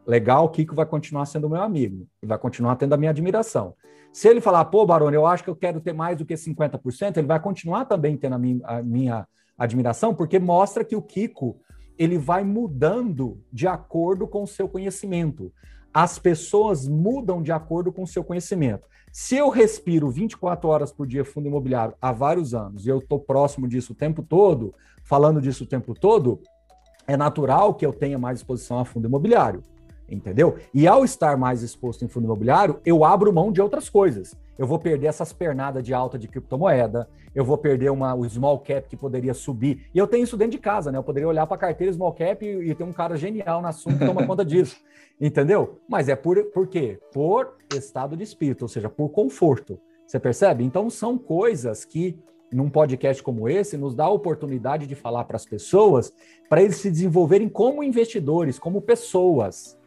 Legal, Kiko vai continuar sendo meu amigo, vai continuar tendo a minha admiração. Se ele falar, pô, Barone, eu acho que eu quero ter mais do que 50%, ele vai continuar também tendo a minha, a minha admiração, porque mostra que o Kiko ele vai mudando de acordo com o seu conhecimento. As pessoas mudam de acordo com o seu conhecimento. Se eu respiro 24 horas por dia fundo imobiliário há vários anos e eu estou próximo disso o tempo todo, falando disso o tempo todo, é natural que eu tenha mais exposição a fundo imobiliário entendeu? E ao estar mais exposto em fundo imobiliário, eu abro mão de outras coisas. Eu vou perder essas pernadas de alta de criptomoeda, eu vou perder uma, o small cap que poderia subir. E eu tenho isso dentro de casa, né? Eu poderia olhar para a carteira small cap e, e ter um cara genial na assunto que toma conta disso. Entendeu? Mas é por, por quê? Por estado de espírito, ou seja, por conforto. Você percebe? Então são coisas que num podcast como esse, nos dá a oportunidade de falar para as pessoas, para eles se desenvolverem como investidores, como pessoas.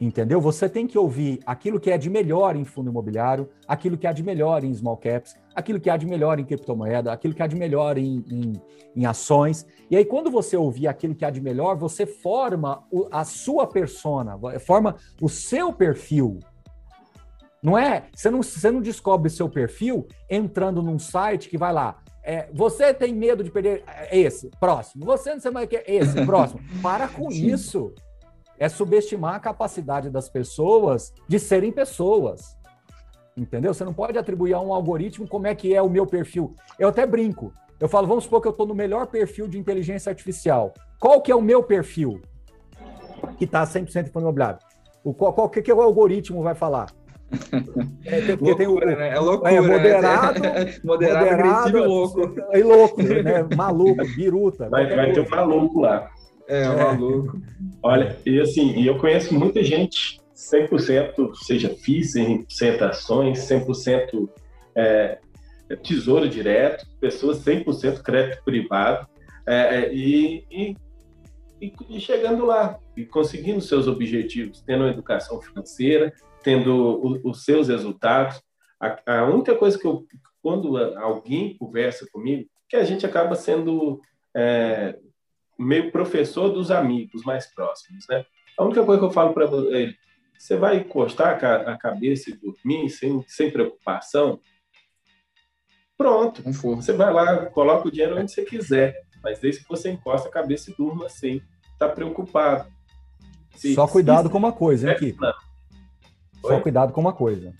Entendeu? Você tem que ouvir aquilo que é de melhor em fundo imobiliário, aquilo que há de melhor em small caps, aquilo que há de melhor em criptomoeda, aquilo que há de melhor em, em, em ações. E aí, quando você ouvir aquilo que há de melhor, você forma o, a sua persona, forma o seu perfil. Não é? Você não, você não descobre seu perfil entrando num site que vai lá. É, você tem medo de perder é, esse, próximo. Você não sabe mais o que é esse, próximo. Para com isso é subestimar a capacidade das pessoas de serem pessoas. Entendeu? Você não pode atribuir a um algoritmo como é que é o meu perfil. Eu até brinco. Eu falo, vamos supor que eu estou no melhor perfil de inteligência artificial. Qual que é o meu perfil? Que está 100% em fundo imobiliário. O, qual, qual que, que o algoritmo vai falar?
É, porque loucura, tem o, né? É loucura.
É moderado, né?
moderado, moderado agressivo e louco.
E louco, né? Maluco, biruta.
Vai, vai ter um maluco lá.
É, é, maluco.
Olha, e assim, eu conheço muita gente 100%, seja FIIs, 100% ações, 100% é, tesouro direto, pessoas 100% crédito privado, é, é, e, e, e, chegando lá, e conseguindo seus objetivos, tendo uma educação financeira, tendo o, os seus resultados. A, a, única coisa que eu, quando alguém conversa comigo, que a gente acaba sendo é, meio professor dos amigos mais próximos, né? A única coisa que eu falo para ele, você vai encostar a cabeça e dormir sem, sem preocupação? Pronto. Você vai lá, coloca o dinheiro onde você quiser, mas desde que você encosta a cabeça e durma sem estar tá preocupado.
Se, Só cuidado se, com uma coisa, hein, Kiko? Só cuidado com uma coisa.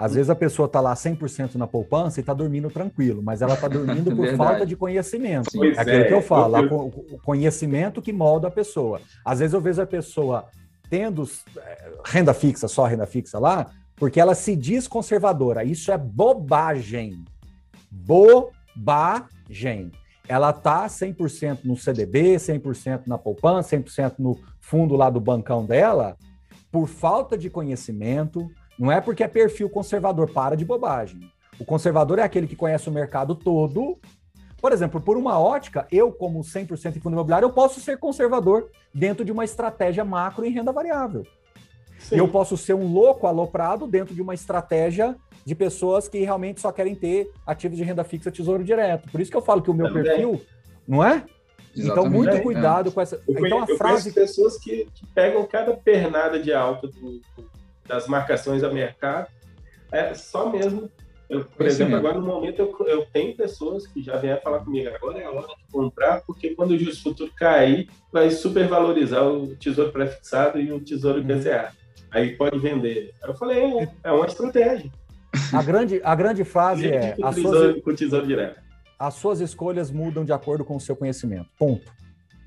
Às vezes a pessoa está lá 100% na poupança e está dormindo tranquilo, mas ela está dormindo por falta de conhecimento. Pois é aquilo é. que eu falo, eu... o conhecimento que molda a pessoa. Às vezes eu vejo a pessoa tendo eh, renda fixa, só renda fixa lá, porque ela se diz conservadora. Isso é bobagem. Bobagem. Ela está 100% no CDB, 100% na poupança, 100% no fundo lá do bancão dela, por falta de conhecimento, não é porque é perfil conservador, para de bobagem. O conservador é aquele que conhece o mercado todo. Por exemplo, por uma ótica, eu, como 100% em fundo imobiliário, eu posso ser conservador dentro de uma estratégia macro em renda variável. Sim. E eu posso ser um louco aloprado dentro de uma estratégia de pessoas que realmente só querem ter ativos de renda fixa, tesouro direto. Por isso que eu falo que o meu Também. perfil, não é? Exatamente. Então, muito é. cuidado é. com essa.
Eu
então,
a frase. pessoas que, que, pegam cada pernada de alta do, das marcações a mercado, é só mesmo. Eu, por Esse exemplo, mesmo. agora no momento eu, eu tenho pessoas que já vieram falar comigo, agora é a hora de comprar, porque quando o juros futuro cair, vai supervalorizar o tesouro pré-fixado e o tesouro IPCA. Uhum. Aí pode vender. Eu falei, é, é uma estratégia.
A grande, a grande frase é.
Com, tesouro, com tesouro direto.
As suas escolhas mudam de acordo com o seu conhecimento. Ponto.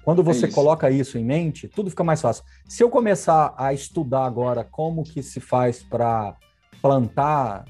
Quando é você é isso. coloca isso em mente, tudo fica mais fácil. Se eu começar a estudar agora como que se faz para plantar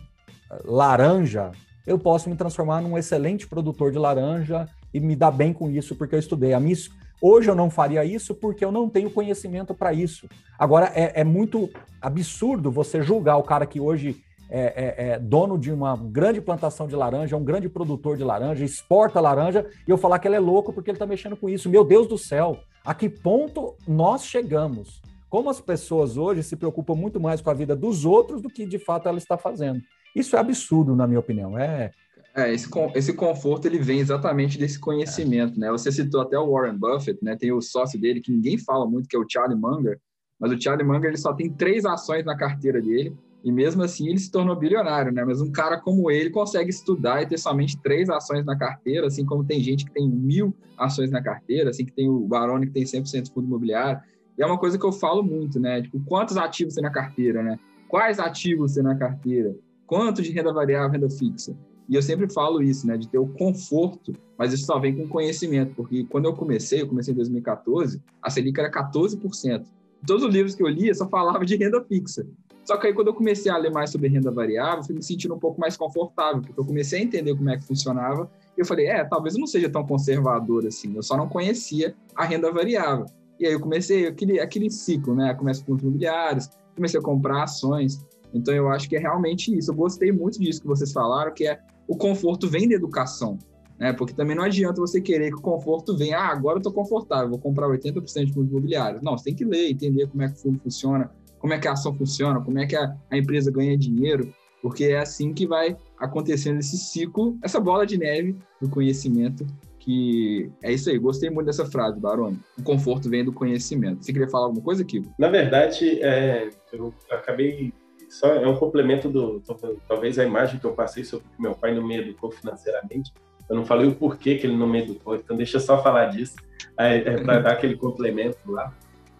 eh, laranja, eu posso me transformar num excelente produtor de laranja e me dar bem com isso porque eu estudei. A minha, hoje eu não faria isso porque eu não tenho conhecimento para isso. Agora, é, é muito absurdo você julgar o cara que hoje é, é, é, dono de uma grande plantação de laranja, um grande produtor de laranja, exporta laranja, e eu falar que ele é louco porque ele está mexendo com isso. Meu Deus do céu, a que ponto nós chegamos? Como as pessoas hoje se preocupam muito mais com a vida dos outros do que de fato ela está fazendo. Isso é absurdo, na minha opinião. É,
é, esse, esse conforto ele vem exatamente desse conhecimento, né? Você citou até o Warren Buffett, né? Tem o sócio dele que ninguém fala muito, que é o Charlie Munger, mas o Charlie Munger ele só tem três ações na carteira dele e mesmo assim ele se tornou bilionário, né? Mas um cara como ele consegue estudar e ter somente três ações na carteira, assim como tem gente que tem mil ações na carteira, assim que tem o Baroni que tem 100% fundo imobiliário. E é uma coisa que eu falo muito, né? Tipo, quantos ativos tem na carteira, né? Quais ativos tem na carteira? Quanto de renda variável, renda fixa? E eu sempre falo isso, né? De ter o conforto, mas isso só vem com conhecimento, porque quando eu comecei, eu comecei em 2014, a Selic era 14%. Todos os livros que eu lia só falava de renda fixa. Só que aí, quando eu comecei a ler mais sobre renda variável, fui me sentindo um pouco mais confortável, porque eu comecei a entender como é que funcionava. E eu falei, é, talvez eu não seja tão conservador assim, eu só não conhecia a renda variável. E aí eu comecei aquele, aquele ciclo, né? Começo com os imobiliários, comecei a comprar ações. Então eu acho que é realmente isso. Eu gostei muito disso que vocês falaram, que é o conforto vem da educação. Né? Porque também não adianta você querer que o conforto venha, ah, agora eu estou confortável, vou comprar 80% de fundos imobiliários. Não, você tem que ler, entender como é que o fundo funciona, como é que a ação funciona, como é que a, a empresa ganha dinheiro, porque é assim que vai acontecendo esse ciclo, essa bola de neve do conhecimento, que é isso aí. Gostei muito dessa frase, Baroni. O conforto vem do conhecimento. Você queria falar alguma coisa, Kiko?
Na verdade, é, eu acabei só é um complemento do talvez a imagem que eu passei sobre que meu pai não me educou financeiramente. Eu não falei o porquê que ele não me educou, então deixa eu só falar disso, é, é para dar aquele complemento lá,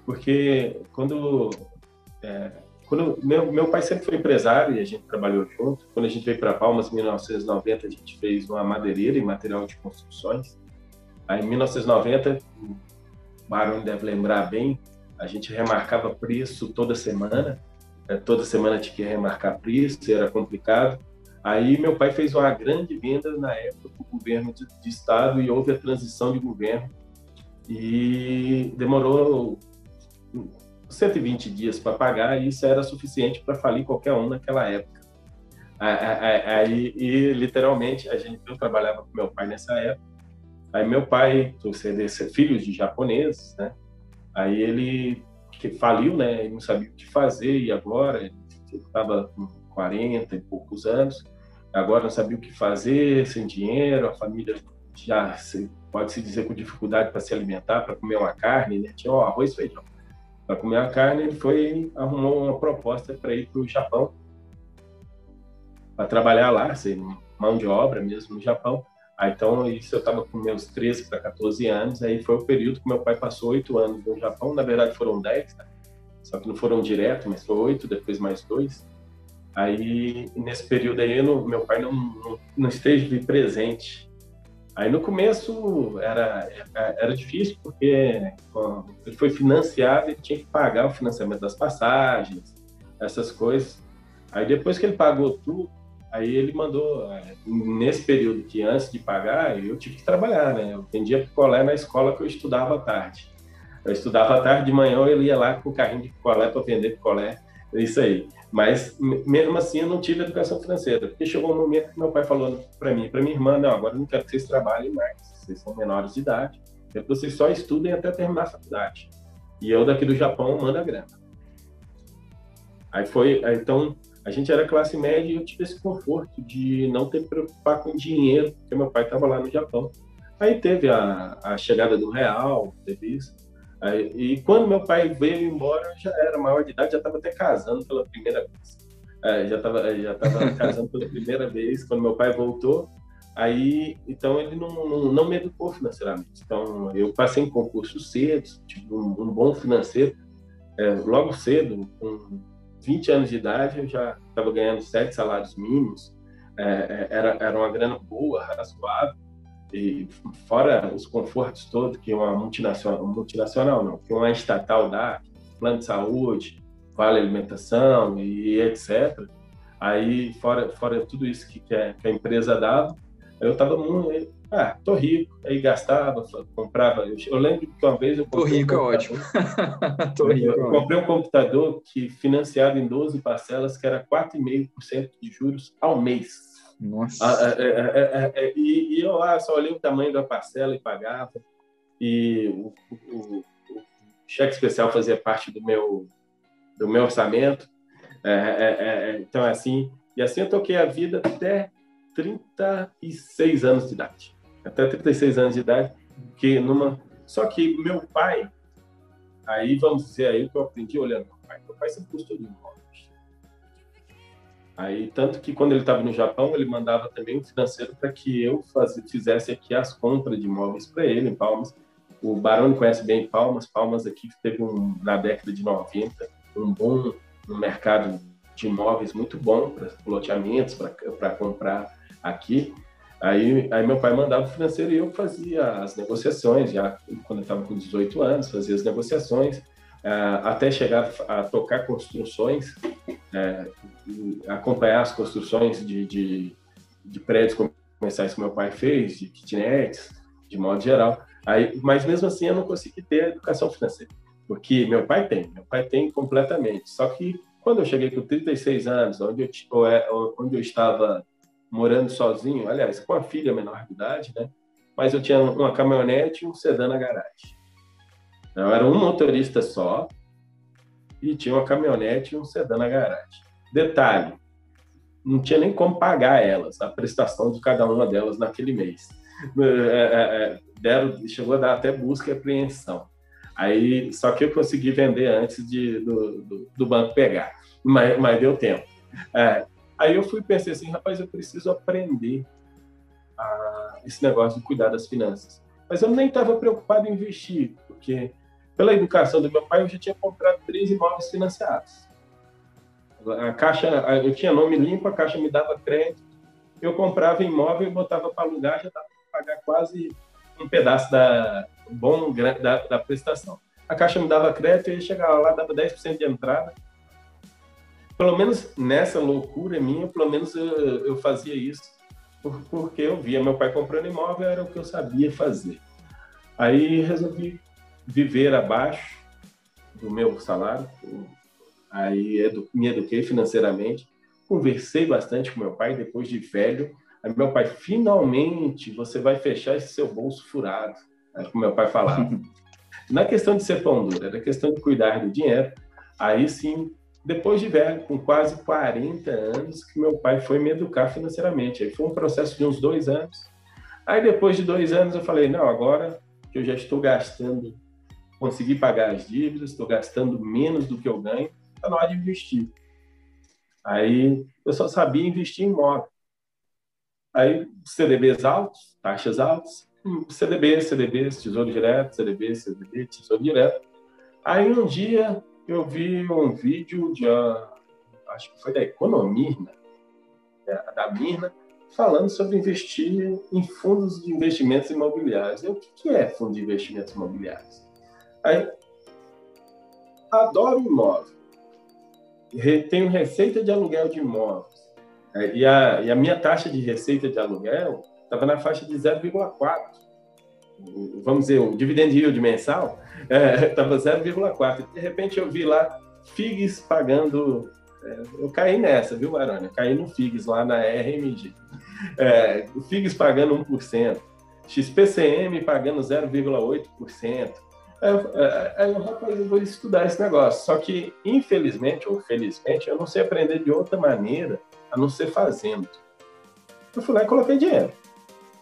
porque quando é, quando meu, meu pai sempre foi empresário e a gente trabalhou junto. Quando a gente veio para Palmas em 1990, a gente fez uma madeireira e material de construções. Aí em 1990, o Barão deve lembrar bem, a gente remarcava preço toda semana é, toda semana tinha que remarcar preço, era complicado. Aí meu pai fez uma grande venda na época para o governo de, de, estado e houve a transição de governo e demorou 120 dias para pagar e isso era suficiente para falir qualquer um naquela época. Aí, e literalmente a gente eu trabalhava com meu pai nessa época. Aí meu pai, filho de japoneses, né? Aí ele que faliu, né? Ele não sabia o que fazer e agora ele estava com 40 e poucos anos, agora não sabia o que fazer, sem dinheiro, a família já pode se dizer com dificuldade para se alimentar, para comer uma carne, né? Tinha ó, arroz feijão. Para comer a carne, ele foi arrumou uma proposta para ir para o Japão, para trabalhar lá, ser mão de obra mesmo no Japão. Ah, então, isso eu estava com meus 13 para 14 anos, aí foi o período que meu pai passou oito anos no Japão, na verdade foram 10, né? só que não foram direto, mas foi oito, depois mais dois. Aí, nesse período aí, não, meu pai não, não, não esteve presente. Aí, no começo, era, era difícil, porque ele foi financiado e tinha que pagar o financiamento das passagens, essas coisas. Aí, depois que ele pagou tudo, Aí ele mandou, é, nesse período que antes de pagar, eu tive que trabalhar, né? Eu vendia picolé na escola que eu estudava à tarde. Eu estudava à tarde, de manhã eu ia lá com o carrinho de picolé para vender picolé, isso aí. Mas mesmo assim eu não tive educação financeira, porque chegou um momento que meu pai falou para mim, para minha irmã, não, agora não quero que vocês trabalhem mais, vocês são menores de idade, quero que vocês só estudem até terminar a faculdade. E eu daqui do Japão mando a grana. Aí foi, então a gente era classe média e eu tive esse conforto de não ter que preocupar com dinheiro, porque meu pai estava lá no Japão. Aí teve a, a chegada do real, teve isso. Aí, e quando meu pai veio embora, eu já era maior de idade, já estava até casando pela primeira vez. É, já estava já tava casando pela primeira vez, quando meu pai voltou. Aí, então, ele não, não, não me educou financeiramente. Então, eu passei em concurso cedo, tive um, um bom financeiro, é, logo cedo, com 20 anos de idade, eu já estava ganhando sete salários mínimos, é, é, era, era uma grana boa, razoável, e fora os confortos todos que uma multinacional, multinacional não, que uma estatal dá, plano de saúde, vale alimentação e etc. Aí, fora, fora tudo isso que, que, a, que a empresa dava, eu estava muito, ah, tô rico. Aí gastava, comprava. Eu, lembro que uma vez eu
comprei. Tô rico, um é ótimo.
tô rico. Eu, eu comprei um computador que financiado em 12 parcelas, que era 4,5% de juros ao mês.
Nossa. Ah,
é, é, é, e, eu lá só olhei o tamanho da parcela e pagava. E o, o, o cheque especial fazia parte do meu, do meu orçamento. então, assim. E assim eu toquei a vida até 36 anos de idade até 36 anos de idade, que numa só que meu pai, aí vamos dizer aí o que eu aprendi olhando meu pai, meu pai sempre gostou de imóveis. Aí tanto que quando ele estava no Japão, ele mandava também um financeiro para que eu faz, fizesse aqui as compras de imóveis para ele em Palmas. o Baroni conhece bem Palmas. Palmas aqui teve um, na década de 90 um bom um mercado de imóveis muito bom para loteamentos, para comprar aqui. Aí, aí meu pai mandava o financeiro e eu fazia as negociações, já quando eu estava com 18 anos, fazia as negociações, até chegar a tocar construções, uh, acompanhar as construções de, de, de, prédios comerciais que meu pai fez, de kitnets, de modo geral. Aí, mas mesmo assim eu não consegui ter educação financeira, porque meu pai tem, meu pai tem completamente. Só que quando eu cheguei com 36 anos, onde eu, é, onde eu estava morando sozinho, aliás, com a filha menor de idade, né? Mas eu tinha uma caminhonete e um sedã na garagem. Eu era um motorista só e tinha uma caminhonete e um sedã na garagem. Detalhe, não tinha nem como pagar elas, a prestação de cada uma delas naquele mês. É, é, é, deram, chegou a dar até busca e apreensão. Aí, só que eu consegui vender antes de, do, do, do banco pegar, mas, mas deu tempo. É, Aí eu fui pensei assim, rapaz, eu preciso aprender a, esse negócio de cuidar das finanças. Mas eu nem estava preocupado em investir, porque pela educação do meu pai eu já tinha comprado três imóveis financiados. A caixa, eu tinha nome limpo, a caixa me dava crédito, eu comprava imóvel e botava para alugar, já dava para pagar quase um pedaço da bom da, da prestação. A caixa me dava crédito, eu ia chegar lá, dava 10% de entrada, pelo menos nessa loucura minha, pelo menos eu, eu fazia isso porque eu via meu pai comprando imóvel, era o que eu sabia fazer. Aí resolvi viver abaixo do meu salário, aí edu me eduquei financeiramente, conversei bastante com meu pai depois de velho. Aí meu pai, finalmente você vai fechar esse seu bolso furado, é como meu pai falava. Na questão de ser pão duro, era questão de cuidar do dinheiro. Aí sim depois de velho, com quase 40 anos, que meu pai foi me educar financeiramente. Aí foi um processo de uns dois anos. Aí depois de dois anos eu falei, não, agora que eu já estou gastando, consegui pagar as dívidas, estou gastando menos do que eu ganho, está na hora de investir. Aí eu só sabia investir em imóvel. Aí CDBs altos, taxas altas, CDBs, CDBs, Tesouro Direto, CDB, CDB, Tesouro Direto. Aí um dia eu vi um vídeo de, uh, acho que foi da Economia, da Mirna, falando sobre investir em fundos de investimentos imobiliários. O que é fundo de investimentos imobiliários? Aí, adoro imóvel. Tenho receita de aluguel de imóveis. É, e a, e a minha taxa de receita de aluguel estava na faixa de 0,4 vamos dizer, o dividend yield mensal estava é, 0,4. De repente eu vi lá FIGs pagando. É, eu caí nessa, viu, Arônia? Caí no FIGs lá na RMG. É, o FIGs pagando 1%, XPCM pagando 0,8%. Aí eu, rapaz, eu vou estudar esse negócio. Só que, infelizmente ou felizmente, eu não sei aprender de outra maneira a não ser fazendo. Eu fui lá e coloquei dinheiro.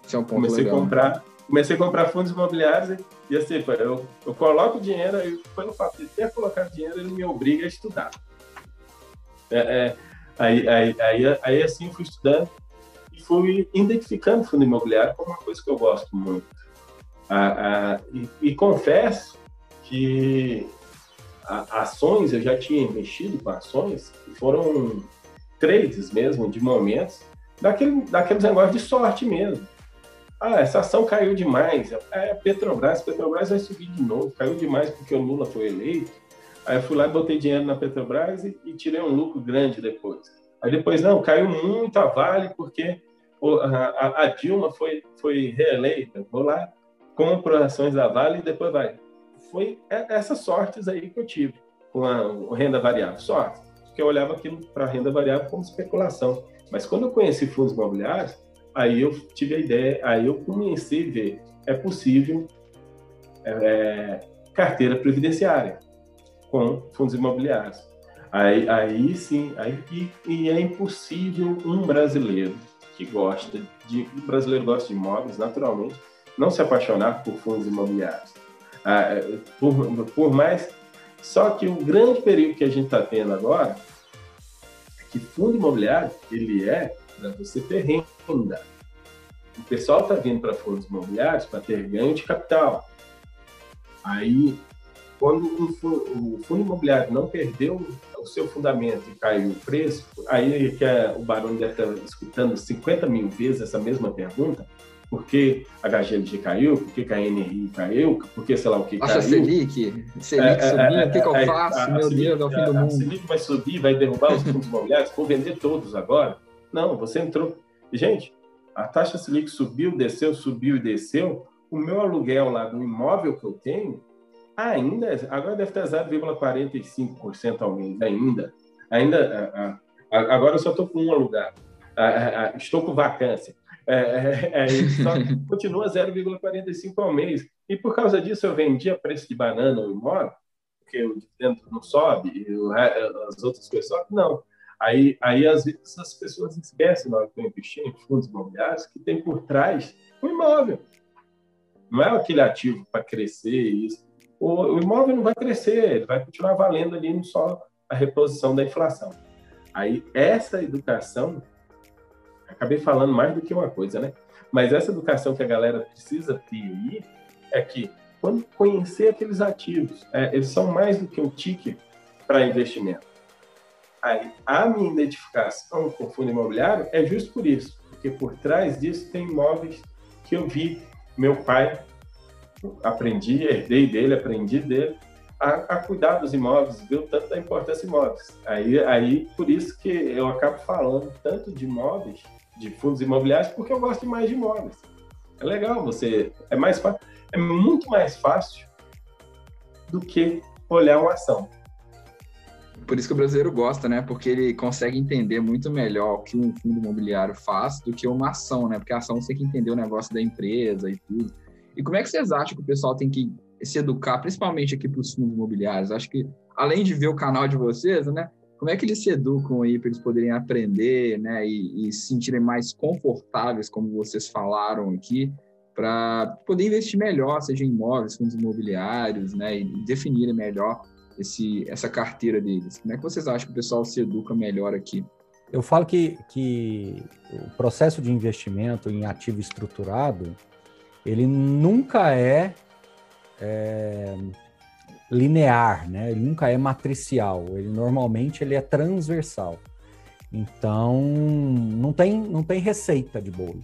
Esse é um ponto
Comecei
legal.
a comprar comecei a comprar fundos imobiliários e, e assim, eu, eu coloco dinheiro e pelo fato de ter colocado dinheiro, ele me obriga a estudar. É, é, aí, aí, aí, aí, assim, fui estudando e fui identificando fundo imobiliário como uma coisa que eu gosto muito. Ah, ah, e, e, confesso que a, ações, eu já tinha investido com ações, foram trades mesmo, de momentos, daquele, daqueles negócios de sorte mesmo. Ah, essa ação caiu demais. É, Petrobras, Petrobras vai subir de novo. Caiu demais porque o Lula foi eleito. Aí eu fui lá e botei dinheiro na Petrobras e, e tirei um lucro grande depois. Aí depois, não, caiu muito a Vale porque a, a, Dilma foi, foi reeleita. Vou lá, compro ações da Vale e depois vai. Foi essas sortes aí que eu tive com a, renda variável. Sorte, porque eu olhava aquilo para renda variável como especulação. Mas quando eu conheci fundos imobiliários, Aí eu tive a ideia, aí eu comecei a ver, é possível é, carteira previdenciária com fundos imobiliários. Aí, aí sim, aí, e, e, é impossível um brasileiro que gosta de, um brasileiro gosta de imóveis, naturalmente, não se apaixonar por fundos imobiliários. Ah, é, por, por mais, só que o grande perigo que a gente está tendo agora é que fundo imobiliário, ele é para você ter renda. O pessoal está vindo para fundos imobiliários para ter ganho de capital. Aí, quando o fundo, o fundo imobiliário não perdeu o seu fundamento e caiu o preço, aí que é, o Barão deve estar escutando 50 mil vezes essa mesma pergunta, por que a HGLG caiu, por que a NRI caiu, por que sei lá o que
Acha caiu. Selic, Selic é, subiu, é, o que, que eu é, faço? A, Meu Deus, é o fim do mundo. A
Selic vai subir, vai derrubar os fundos imobiliários, vou vender todos agora? Não, você entrou. Gente, a taxa Selic subiu, desceu, subiu e desceu, o meu aluguel lá do imóvel que eu tenho, ainda, agora deve estar 0,45% ao mês, ainda. Ainda, agora eu só estou com um alugado, estou com vacância. É, é, é, só continua 0,45 ao mês. E por causa disso eu vendi a preço de banana ou imóvel, porque o dividendo não sobe e o, as outras sobem. Não. Aí, aí às vezes as pessoas esquecem na hora que estão investindo em fundos imobiliários que tem por trás o imóvel. Não é aquele ativo para crescer isso. O, o, imóvel não vai crescer, ele vai continuar valendo ali só a reposição da inflação. Aí essa educação acabei falando mais do que uma coisa, né? Mas essa educação que a galera precisa ter aí é que quando conhecer aqueles ativos, é, eles são mais do que um ticket para investimento. Aí, a minha identificação com fundo imobiliário é justo por isso, porque por trás disso tem imóveis que eu vi meu pai, aprendi, herdei dele, aprendi dele, a, a cuidar dos imóveis, viu tanto da importância de imóveis. Aí, aí, por isso que eu acabo falando tanto de imóveis de fundos imobiliários porque eu gosto mais de imóveis. É legal, você é mais é muito mais fácil do que olhar uma ação.
Por isso que o brasileiro gosta, né? Porque ele consegue entender muito melhor o que um fundo imobiliário faz do que uma ação, né? Porque a ação você tem que entender o negócio da empresa e tudo. E como é que vocês acham que o pessoal tem que se educar, principalmente aqui para os fundos imobiliários? Acho que, além de ver o canal de vocês, né? Como é que eles se educam aí para eles poderem aprender, né, e, e se sentirem mais confortáveis, como vocês falaram aqui, para poder investir melhor, seja em imóveis, fundos imobiliários, né, e definirem melhor esse, essa carteira deles. Como é que vocês acham que o pessoal se educa melhor aqui?
Eu falo que, que o processo de investimento em ativo estruturado, ele nunca é, é linear, né? Ele nunca é matricial, ele normalmente ele é transversal. Então, não tem, não tem receita de bolo.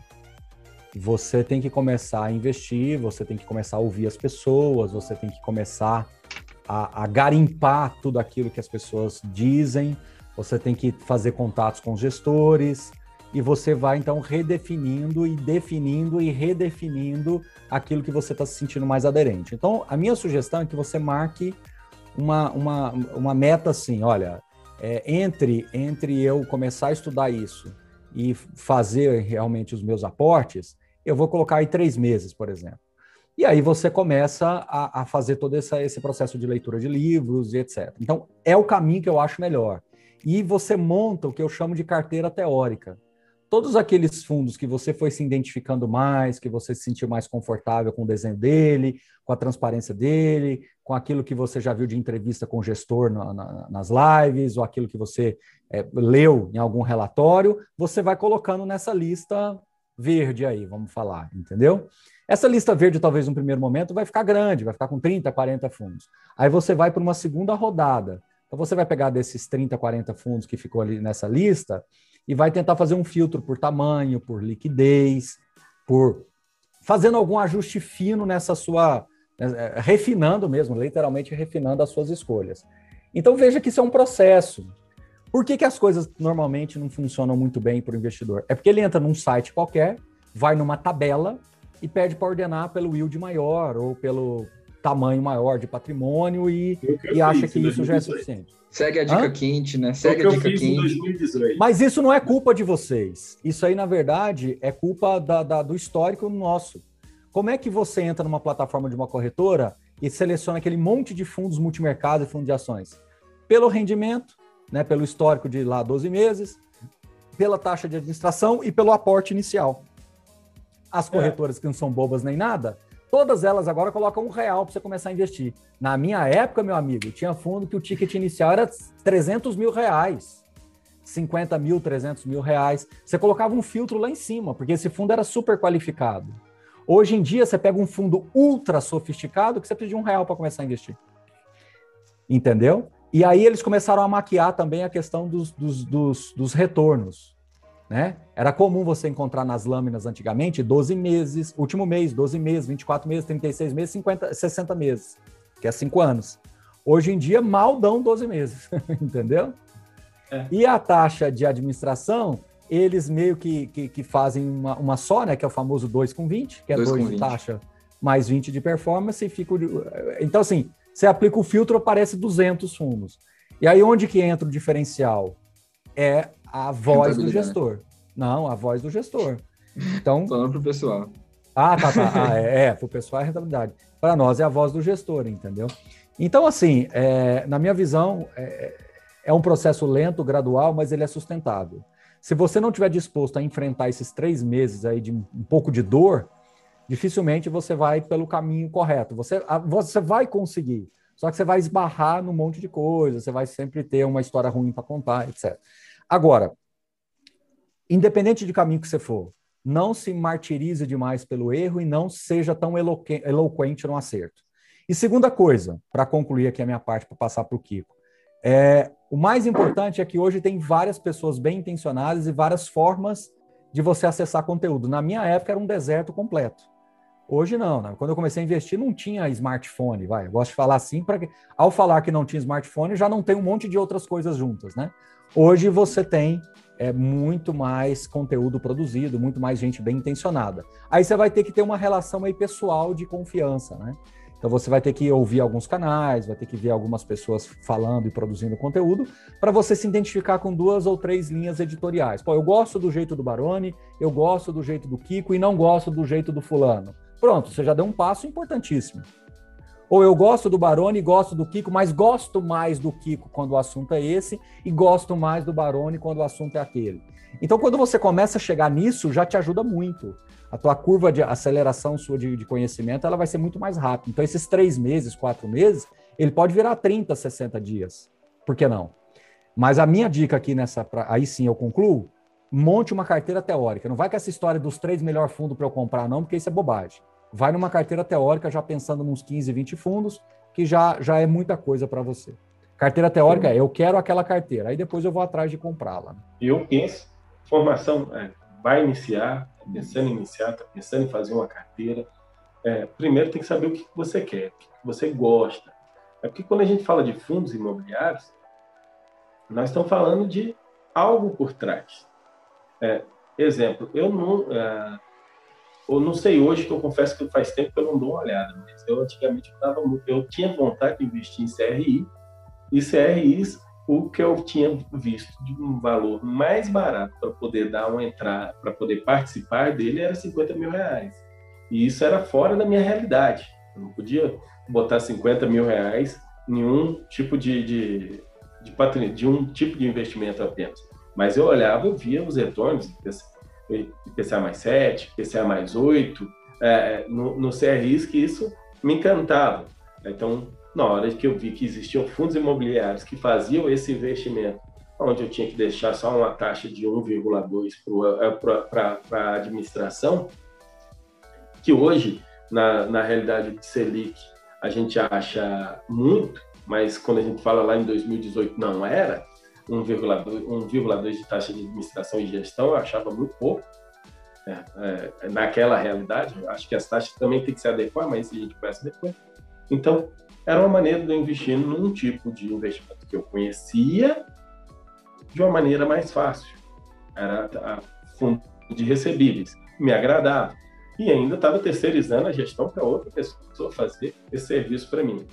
Você tem que começar a investir, você tem que começar a ouvir as pessoas, você tem que começar a, a garimpar tudo aquilo que as pessoas dizem, você tem que fazer contatos com os gestores, e você vai então redefinindo e definindo e redefinindo aquilo que você está se sentindo mais aderente. Então, a minha sugestão é que você marque uma, uma, uma meta assim, olha, é, entre, entre eu começar a estudar isso e fazer realmente os meus aportes, eu vou colocar aí três meses, por exemplo. E aí você começa a, a fazer todo essa, esse processo de leitura de livros e etc. Então, é o caminho que eu acho melhor. E você monta o que eu chamo de carteira teórica todos aqueles fundos que você foi se identificando mais, que você se sentiu mais confortável com o desenho dele, com a transparência dele, com aquilo que você já viu de entrevista com o gestor na, na, nas lives, ou aquilo que você é, leu em algum relatório, você vai colocando nessa lista verde aí, vamos falar, entendeu? Essa lista verde, talvez no primeiro momento, vai ficar grande, vai ficar com 30, 40 fundos. Aí você vai para uma segunda rodada. Então você vai pegar desses 30, 40 fundos que ficou ali nessa lista e vai tentar fazer um filtro por tamanho, por liquidez, por fazendo algum ajuste fino nessa sua né, é, refinando mesmo, literalmente refinando as suas escolhas. Então veja que isso é um processo. Por que, que as coisas normalmente não funcionam muito bem para o investidor? É porque ele entra num site qualquer, vai numa tabela e pede para ordenar pelo yield maior ou pelo tamanho maior de patrimônio e, e acha que isso já é suficiente.
Segue a dica Hã? quente, né? Segue a dica quente.
Mas isso não é culpa de vocês. Isso aí, na verdade, é culpa da, da, do histórico nosso. Como é que você entra numa plataforma de uma corretora e seleciona aquele monte de fundos multimercado e fundos de ações? Pelo rendimento, né, pelo histórico de lá 12 meses, pela taxa de administração e pelo aporte inicial. As é. corretoras é. que não são bobas nem nada, Todas elas agora colocam um real para você começar a investir. Na minha época, meu amigo, tinha fundo que o ticket inicial era 300 mil reais. 50 mil, 300 mil reais. Você colocava um filtro lá em cima, porque esse fundo era super qualificado. Hoje em dia, você pega um fundo ultra sofisticado que você precisa de um real para começar a investir. Entendeu? E aí eles começaram a maquiar também a questão dos, dos, dos, dos retornos. Né? Era comum você encontrar nas lâminas antigamente 12 meses, último mês, 12 meses, 24 meses, 36 meses, 50, 60 meses, que é 5 anos. Hoje em dia, mal dão 12 meses, entendeu? É. E a taxa de administração, eles meio que, que, que, fazem uma, uma só, né? Que é o famoso 2 com 20, que é 2 de taxa mais 20 de performance, e fica. Então, assim, você aplica o filtro, aparece 200 fundos. E aí, onde que entra o diferencial? É a voz do gestor. Não, a voz do gestor. Então.
Falando para o pessoal.
Ah, tá, tá. Ah, é, é para o pessoal é rentabilidade. Para nós é a voz do gestor, entendeu? Então, assim, é, na minha visão, é, é um processo lento, gradual, mas ele é sustentável. Se você não estiver disposto a enfrentar esses três meses aí de um pouco de dor, dificilmente você vai pelo caminho correto. Você, você vai conseguir, só que você vai esbarrar num monte de coisa, você vai sempre ter uma história ruim para contar, etc. Agora, independente de caminho que você for, não se martirize demais pelo erro e não seja tão eloquente no acerto. E segunda coisa, para concluir aqui a minha parte, para passar para o Kiko, é, o mais importante é que hoje tem várias pessoas bem intencionadas e várias formas de você acessar conteúdo. Na minha época era um deserto completo. Hoje não, né? quando eu comecei a investir não tinha smartphone, vai. Eu gosto de falar assim para ao falar que não tinha smartphone já não tem um monte de outras coisas juntas, né? Hoje você tem é, muito mais conteúdo produzido, muito mais gente bem intencionada. Aí você vai ter que ter uma relação aí pessoal de confiança, né? Então você vai ter que ouvir alguns canais, vai ter que ver algumas pessoas falando e produzindo conteúdo para você se identificar com duas ou três linhas editoriais. Pô, eu gosto do jeito do Baroni, eu gosto do jeito do Kiko e não gosto do jeito do fulano. Pronto, você já deu um passo importantíssimo. Ou eu gosto do Baroni, gosto do Kiko, mas gosto mais do Kiko quando o assunto é esse e gosto mais do Baroni quando o assunto é aquele. Então, quando você começa a chegar nisso, já te ajuda muito. A tua curva de aceleração sua de, de conhecimento, ela vai ser muito mais rápida. Então, esses três meses, quatro meses, ele pode virar 30, 60 dias. Por que não? Mas a minha dica aqui nessa, aí sim eu concluo, monte uma carteira teórica. Não vai com essa história dos três melhores fundos para eu comprar, não, porque isso é bobagem vai numa carteira teórica já pensando nos 15, 20 fundos, que já, já é muita coisa para você. Carteira teórica é eu quero aquela carteira, aí depois eu vou atrás de comprá-la.
E eu penso, formação, é, vai iniciar, tá pensando em iniciar, está pensando em fazer uma carteira. É, primeiro tem que saber o que você quer, o que você gosta. É porque quando a gente fala de fundos imobiliários, nós estamos falando de algo por trás. É, exemplo, eu não, ou não sei hoje, que eu confesso que faz tempo que eu não dou uma olhada, mas eu antigamente eu, dava, eu tinha vontade de investir em CRI, e CRIs, o que eu tinha visto de um valor mais barato para poder dar uma entrada, para poder participar dele, era 50 mil reais. E isso era fora da minha realidade. Eu não podia botar 50 mil reais em um tipo de, de, de de um tipo de investimento apenas. Mas eu olhava, eu via os retornos, IPCA mais 7, IPCA mais 8, é, no, no CRIs, que isso me encantava. Então, na hora que eu vi que existiam fundos imobiliários que faziam esse investimento, onde eu tinha que deixar só uma taxa de 1,2 para a administração, que hoje, na, na realidade de Selic, a gente acha muito, mas quando a gente fala lá em 2018 não era, 1,2 de taxa de administração e gestão, eu achava muito pouco. É, é, naquela realidade, acho que as taxas também têm que se adequar, mas a gente conhece depois. Então, era uma maneira de eu investir num tipo de investimento que eu conhecia de uma maneira mais fácil. Era a fundo de recebíveis. Me agradava. E ainda estava terceirizando a gestão para outra pessoa fazer esse serviço para mim.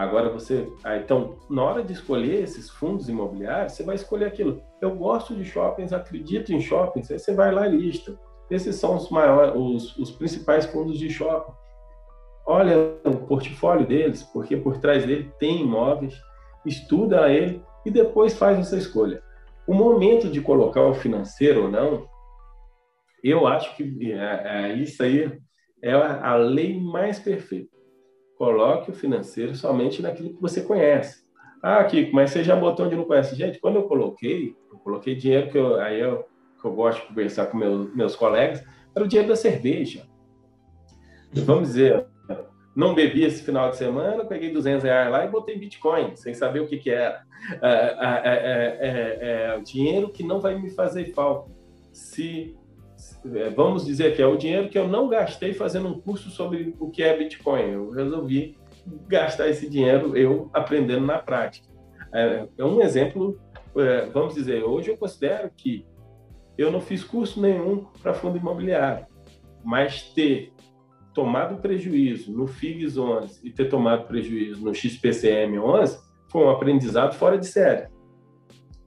Agora você, ah, então, na hora de escolher esses fundos imobiliários, você vai escolher aquilo. Eu gosto de shoppings, acredito em shoppings, aí você vai lá e lista. Esses são os maiores, os, os principais fundos de shopping. Olha o portfólio deles, porque por trás dele tem imóveis, estuda ele e depois faz essa escolha. O momento de colocar o financeiro ou não, eu acho que é, é, isso aí é a lei mais perfeita coloque o financeiro somente naquilo que você conhece. Ah, Kiko, mas você já botou onde não conhece. Gente, quando eu coloquei, eu coloquei dinheiro que eu, aí eu, que eu gosto de conversar com meus, meus colegas, era o dinheiro da cerveja. vamos dizer, não bebi esse final de semana, peguei 200 reais lá e botei Bitcoin, sem saber o que, que era. É, é, é, é, dinheiro que não vai me fazer falta. Se, vamos dizer que é o dinheiro que eu não gastei fazendo um curso sobre o que é Bitcoin. Eu resolvi gastar esse dinheiro eu aprendendo na prática. É, um exemplo, vamos dizer, hoje eu considero que eu não fiz curso nenhum para fundo imobiliário, mas ter tomado prejuízo no FIGS 11 e ter tomado prejuízo no XPCM 11 foi um aprendizado fora de série.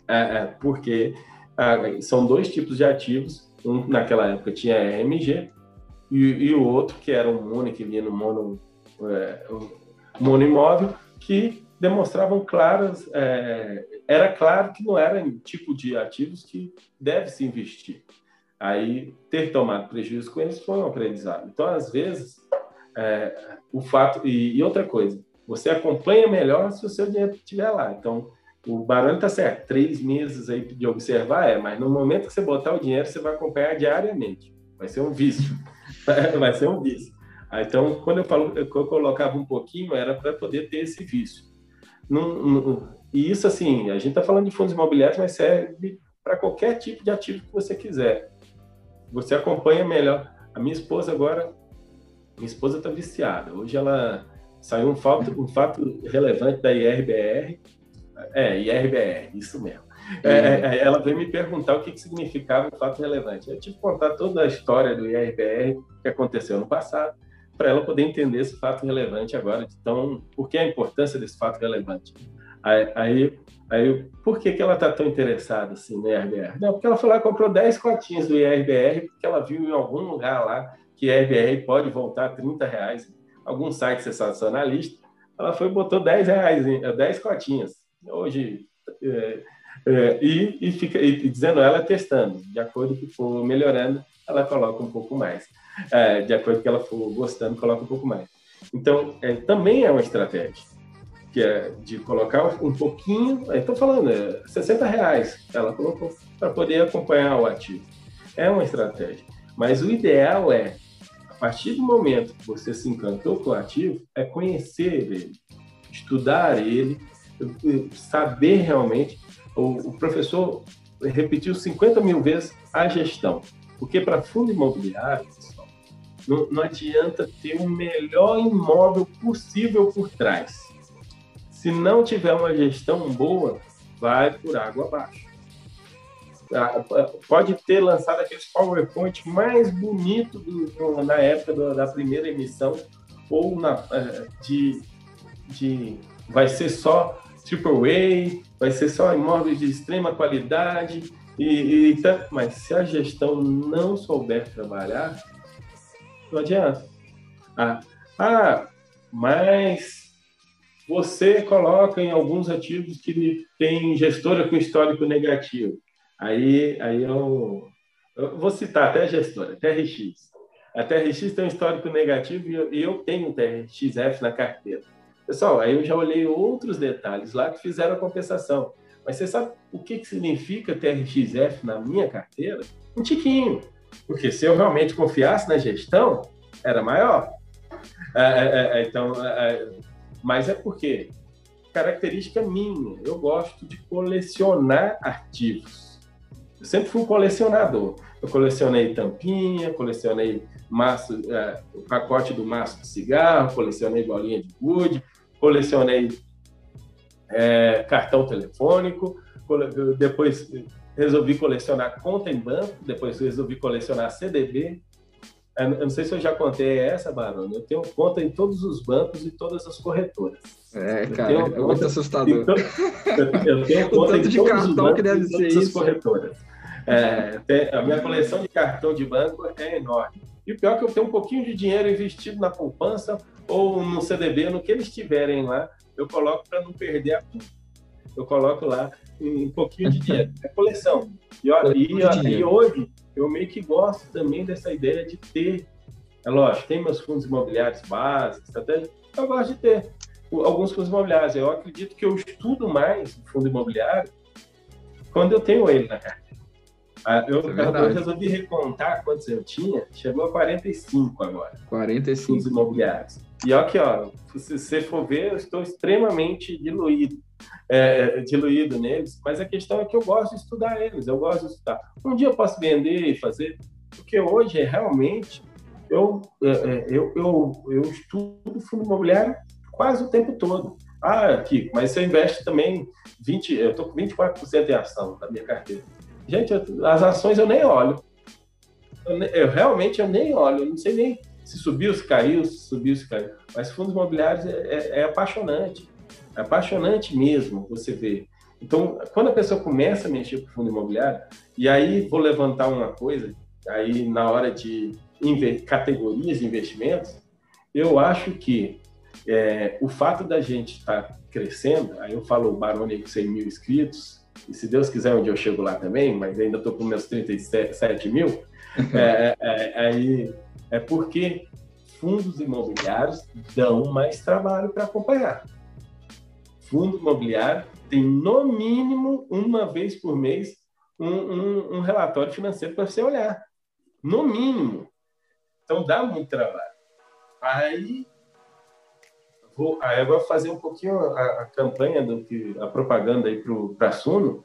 É, é, porque é, são dois tipos de ativos. Um, naquela época, tinha RMG e, e, o outro, que era um MONI, que vinha no mono, é, um mono imóvel, que demonstravam claras, é, era claro que não era tipo de ativos que deve se investir. Aí, ter tomado prejuízo com eles foi um aprendizado. Então, às vezes, é, o fato. E, e, outra coisa, você acompanha melhor se o seu dinheiro estiver lá. Então, o barulho está certo, três meses aí de observar é, mas no momento que você botar o dinheiro, você vai acompanhar diariamente. Vai ser um vício. vai ser um vício. Então, quando eu, falo, eu colocava um pouquinho, era para poder ter esse vício. e isso, assim, a gente está falando de fundos imobiliários, mas serve para qualquer tipo de ativo que você quiser você acompanha melhor. A minha esposa agora, minha esposa está viciada. Hoje ela saiu um fato, um fato relevante da IRBR. É, IRBR, isso mesmo. É, é, é, ela veio me perguntar o que, que significava um fato relevante. Eu tive que contar toda a história do IRBR que aconteceu no passado, para ela poder entender esse fato relevante agora. Então, por que a importância desse fato relevante? Aí, aí Aí, por que, que ela está tão interessada assim no IRBR? Não, porque ela foi lá e comprou 10 cotinhas do IRBR, porque ela viu em algum lugar lá que IRBR pode voltar a 30 reais, algum site sensacionalista. Ela foi e botou 10 reais, 10 cotinhas. Hoje, é, é, e, e, fica e, dizendo ela testando, de acordo que for melhorando, ela coloca um pouco mais. É, de acordo que ela for gostando, coloca um pouco mais. Então, é, também é uma estratégia que é de colocar um pouquinho, estou falando, é 60 reais ela colocou para poder acompanhar o ativo. É uma estratégia. Mas o ideal é, a partir do momento que você se encantou com o ativo, é conhecer ele, estudar ele, saber realmente. O, o professor repetiu 50 mil vezes a gestão. Porque para fundo imobiliário, pessoal, não, não adianta ter o melhor imóvel possível por trás se não tiver uma gestão boa, vai por água abaixo. Ah, pode ter lançado aqueles PowerPoint mais bonito do, na época do, da primeira emissão, ou na, eh, de, de vai ser só triple A, vai ser só imóveis de extrema qualidade, e, e, mas se a gestão não souber trabalhar, não adianta. Ah, ah mas você coloca em alguns ativos que tem gestora com histórico negativo. Aí, aí eu, eu vou citar até a gestora, TRX. A TRX tem um histórico negativo e eu, eu tenho um TRXF na carteira. Pessoal, aí eu já olhei outros detalhes lá que fizeram a compensação. Mas você sabe o que, que significa TRXF na minha carteira? Um tiquinho. Porque se eu realmente confiasse na gestão, era maior. É, é, é, então, é, é, mas é porque característica minha, eu gosto de colecionar artigos. Eu sempre fui um colecionador. Eu colecionei tampinha, colecionei maço, é, o pacote do maço de cigarro, colecionei bolinha de gude, colecionei é, cartão telefônico, depois resolvi colecionar conta em banco, depois resolvi colecionar CDB, eu não sei se eu já contei essa, Barão. Eu tenho conta em todos os bancos e todas as corretoras.
É, cara, é muito assustador.
eu tenho conta em todos os bancos que deve e todas as corretoras. É, a minha coleção de cartão de banco é enorme. E o pior é que eu tenho um pouquinho de dinheiro investido na poupança ou no CDB, no que eles tiverem lá, eu coloco para não perder a. Eu coloco lá um pouquinho de dinheiro. É coleção. E, ó, e, e hoje eu meio que gosto também dessa ideia de ter. É lógico, tem meus fundos imobiliários básicos, até eu gosto de ter alguns fundos imobiliários. Eu acredito que eu estudo mais o fundo imobiliário quando eu tenho ele na carteira. Ah, eu, é eu, resolvi recontar quantos eu tinha, chegou a 45 agora.
45.
Fundos imobiliários. E aqui, ó, se você for ver, eu estou extremamente diluído, é, diluído neles, mas a questão é que eu gosto de estudar eles, eu gosto de estudar. Um dia eu posso vender e fazer, porque hoje realmente eu, é, é, eu, eu, eu estudo fundo imobiliário quase o tempo todo. Ah, Kiko, mas você investe também 20, eu estou com 24% em ação da minha carteira. Gente, as ações eu nem olho. Eu, eu, realmente eu nem olho, eu não sei nem se subiu, se caiu, se subiu, se caiu. Mas fundos imobiliários é, é, é apaixonante. É apaixonante mesmo você ver. Então, quando a pessoa começa a mexer com fundo imobiliário, e aí vou levantar uma coisa, aí na hora de categorias de investimentos, eu acho que é, o fato da gente estar tá crescendo, aí eu falo o Barone com 100 mil inscritos, e se Deus quiser, um dia eu chego lá também, mas ainda estou com meus 37 mil, é, é, é, aí é porque fundos imobiliários dão mais trabalho para acompanhar. Fundo imobiliário tem, no mínimo, uma vez por mês, um, um, um relatório financeiro para você olhar. No mínimo. Então dá muito trabalho. Aí vou, eu vou fazer um pouquinho a, a campanha do que a propaganda aí para a Suno.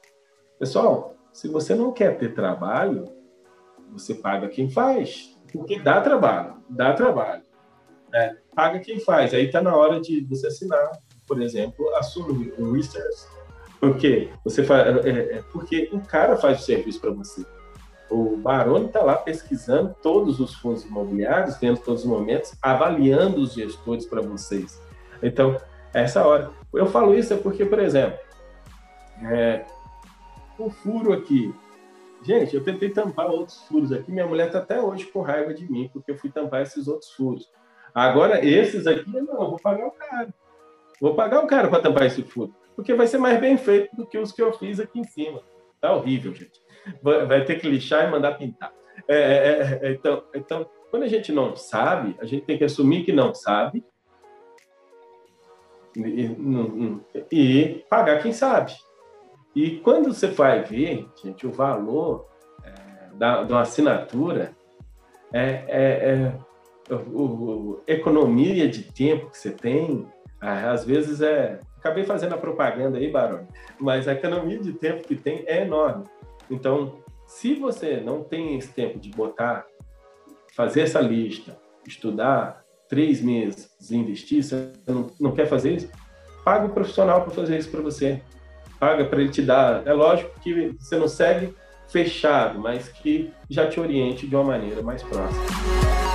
Pessoal, se você não quer ter trabalho, você paga quem faz, porque dá trabalho, dá trabalho. É, paga quem faz. Aí está na hora de você assinar, por exemplo, a Suno, Research. Porque você faz, é, é, porque o cara faz o serviço para você. O Baroni está lá pesquisando todos os fundos imobiliários, vendo todos os momentos, avaliando os gestores para vocês. Então, essa hora. Eu falo isso é porque, por exemplo, é, o furo aqui. Gente, eu tentei tampar outros furos aqui. Minha mulher está até hoje com raiva de mim, porque eu fui tampar esses outros furos. Agora, esses aqui, não, eu vou pagar o cara. Vou pagar o cara para tampar esse furo. Porque vai ser mais bem feito do que os que eu fiz aqui em cima. Tá horrível, gente. Vai ter que lixar e mandar pintar. É, é, é, então, então, quando a gente não sabe, a gente tem que assumir que não sabe e, e pagar quem sabe. E quando você vai ver, gente, o valor é, da, da assinatura é, é, é o, o, economia de tempo que você tem, às vezes é. Acabei fazendo a propaganda aí, Barão, mas a economia de tempo que tem é enorme. Então, se você não tem esse tempo de botar, fazer essa lista, estudar, três meses investir, você não, não quer fazer isso, paga o profissional para fazer isso para você. Paga para ele te dar. É lógico que você não segue fechado, mas que já te oriente de uma maneira mais próxima.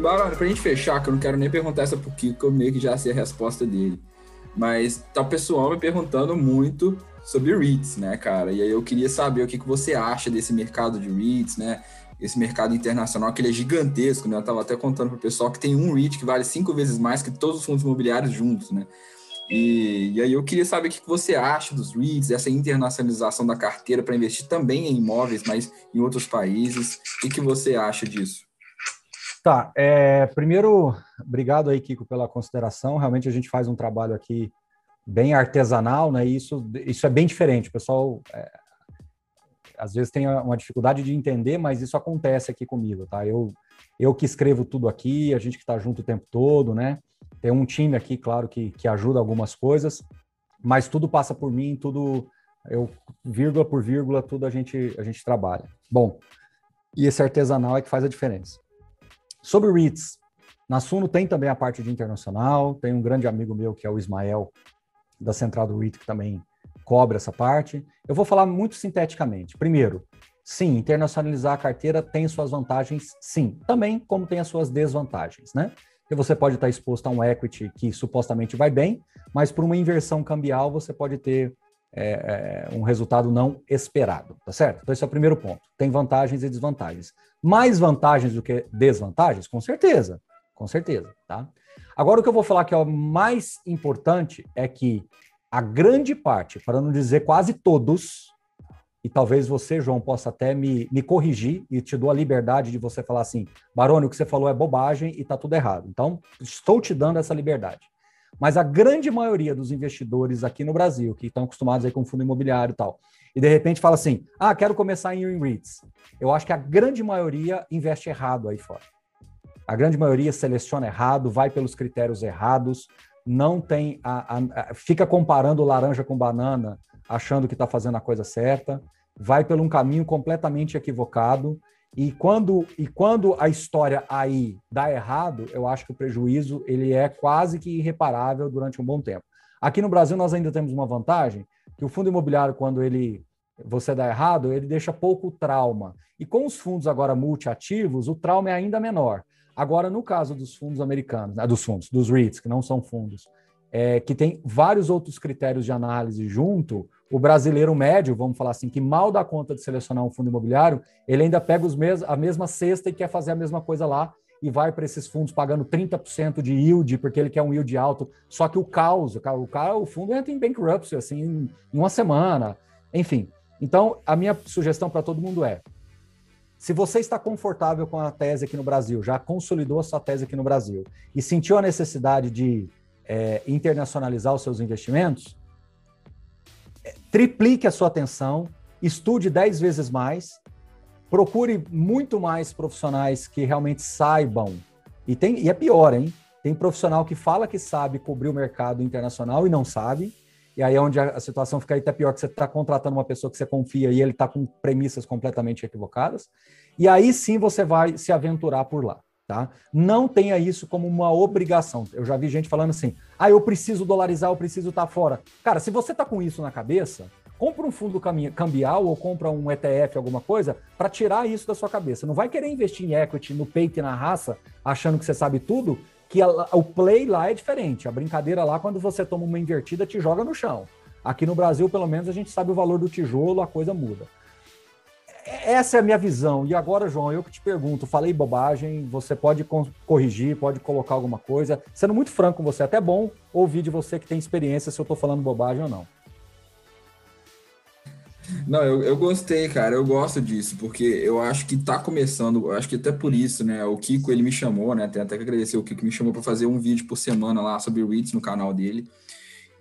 E, Barone, pra gente fechar, que eu não quero nem perguntar essa Kiko, que eu meio que já sei a resposta dele. Mas tá o pessoal me perguntando muito sobre REITs, né, cara? E aí eu queria saber o que, que você acha desse mercado de REITs, né? Esse mercado internacional, que ele é gigantesco, né? Eu tava até contando pro pessoal que tem um REIT que vale cinco vezes mais que todos os fundos imobiliários juntos, né? E, e aí eu queria saber o que, que você acha dos REITs, essa internacionalização da carteira para investir também em imóveis, mas em outros países. O que, que você acha disso?
Tá, é, primeiro, obrigado aí, Kiko, pela consideração. Realmente a gente faz um trabalho aqui bem artesanal, né? E isso, isso é bem diferente. O pessoal é, às vezes tem uma dificuldade de entender, mas isso acontece aqui comigo, tá? Eu, eu que escrevo tudo aqui, a gente que está junto o tempo todo, né? Tem um time aqui, claro, que, que ajuda algumas coisas, mas tudo passa por mim, tudo eu vírgula por vírgula, tudo a gente a gente trabalha. Bom, e esse artesanal é que faz a diferença. Sobre REITs, na Suno tem também a parte de internacional, tem um grande amigo meu que é o Ismael, da Central do REIT, que também cobre essa parte. Eu vou falar muito sinteticamente. Primeiro, sim, internacionalizar a carteira tem suas vantagens, sim. Também como tem as suas desvantagens, né? Porque você pode estar exposto a um equity que supostamente vai bem, mas por uma inversão cambial você pode ter é, é, um resultado não esperado, tá certo? Então esse é o primeiro ponto. Tem vantagens e desvantagens. Mais vantagens do que desvantagens? Com certeza, com certeza, tá? Agora o que eu vou falar que é o mais importante é que a grande parte, para não dizer quase todos, e talvez você, João, possa até me, me corrigir e te dou a liberdade de você falar assim, Baroni, o que você falou é bobagem e está tudo errado. Então, estou te dando essa liberdade. Mas a grande maioria dos investidores aqui no Brasil, que estão acostumados aí com fundo imobiliário e tal, e de repente fala assim, ah, quero começar em REITs. Eu acho que a grande maioria investe errado aí fora. A grande maioria seleciona errado, vai pelos critérios errados, não tem a, a, a fica comparando laranja com banana, achando que está fazendo a coisa certa, vai por um caminho completamente equivocado. E quando, e quando a história aí dá errado, eu acho que o prejuízo ele é quase que irreparável durante um bom tempo. Aqui no Brasil nós ainda temos uma vantagem, que o fundo imobiliário quando ele você dá errado, ele deixa pouco trauma. E com os fundos agora multiativos, o trauma é ainda menor. Agora, no caso dos fundos americanos, né, dos fundos, dos REITs, que não são fundos, é, que tem vários outros critérios de análise junto, o brasileiro médio, vamos falar assim, que mal dá conta de selecionar um fundo imobiliário, ele ainda pega os mes a mesma cesta e quer fazer a mesma coisa lá e vai para esses fundos pagando 30% de yield, porque ele quer um yield alto. Só que o caos, o, cara, o fundo entra em bankruptcy assim, em, em uma semana. Enfim. Então, a minha sugestão para todo mundo é: se você está confortável com a tese aqui no Brasil, já consolidou a sua tese aqui no Brasil e sentiu a necessidade de é, internacionalizar os seus investimentos, triplique a sua atenção, estude 10 vezes mais, procure muito mais profissionais que realmente saibam. E, tem, e é pior, hein? Tem profissional que fala que sabe cobrir o mercado internacional e não sabe. E aí é onde a, situação fica até pior, que você está contratando uma pessoa que você confia e ele está com premissas completamente equivocadas. E aí sim você vai se aventurar por lá. Tá? Não tenha isso como uma obrigação. Eu já vi gente falando assim: ah, eu preciso dolarizar, eu preciso estar tá fora. Cara, se você está com isso na cabeça, compra um fundo cambial ou compra um ETF, alguma coisa, para tirar isso da sua cabeça. Não vai querer investir em equity, no peito e na raça, achando que você sabe tudo, que a, o play lá é diferente. A brincadeira lá, quando você toma uma invertida, te joga no chão. Aqui no Brasil, pelo menos, a gente sabe o valor do tijolo, a coisa muda essa é a minha visão. E agora, João, eu que te pergunto, falei bobagem, você pode corrigir, pode colocar alguma coisa. Sendo muito franco com você, é até bom ouvir de você que tem experiência se eu estou falando bobagem ou não.
Não, eu, eu gostei, cara. Eu gosto disso, porque eu acho que tá começando. Eu acho que até por isso, né? O Kiko ele me chamou, né? Tem até que agradecer o Kiko me chamou para fazer um vídeo por semana lá sobre REITs no canal dele.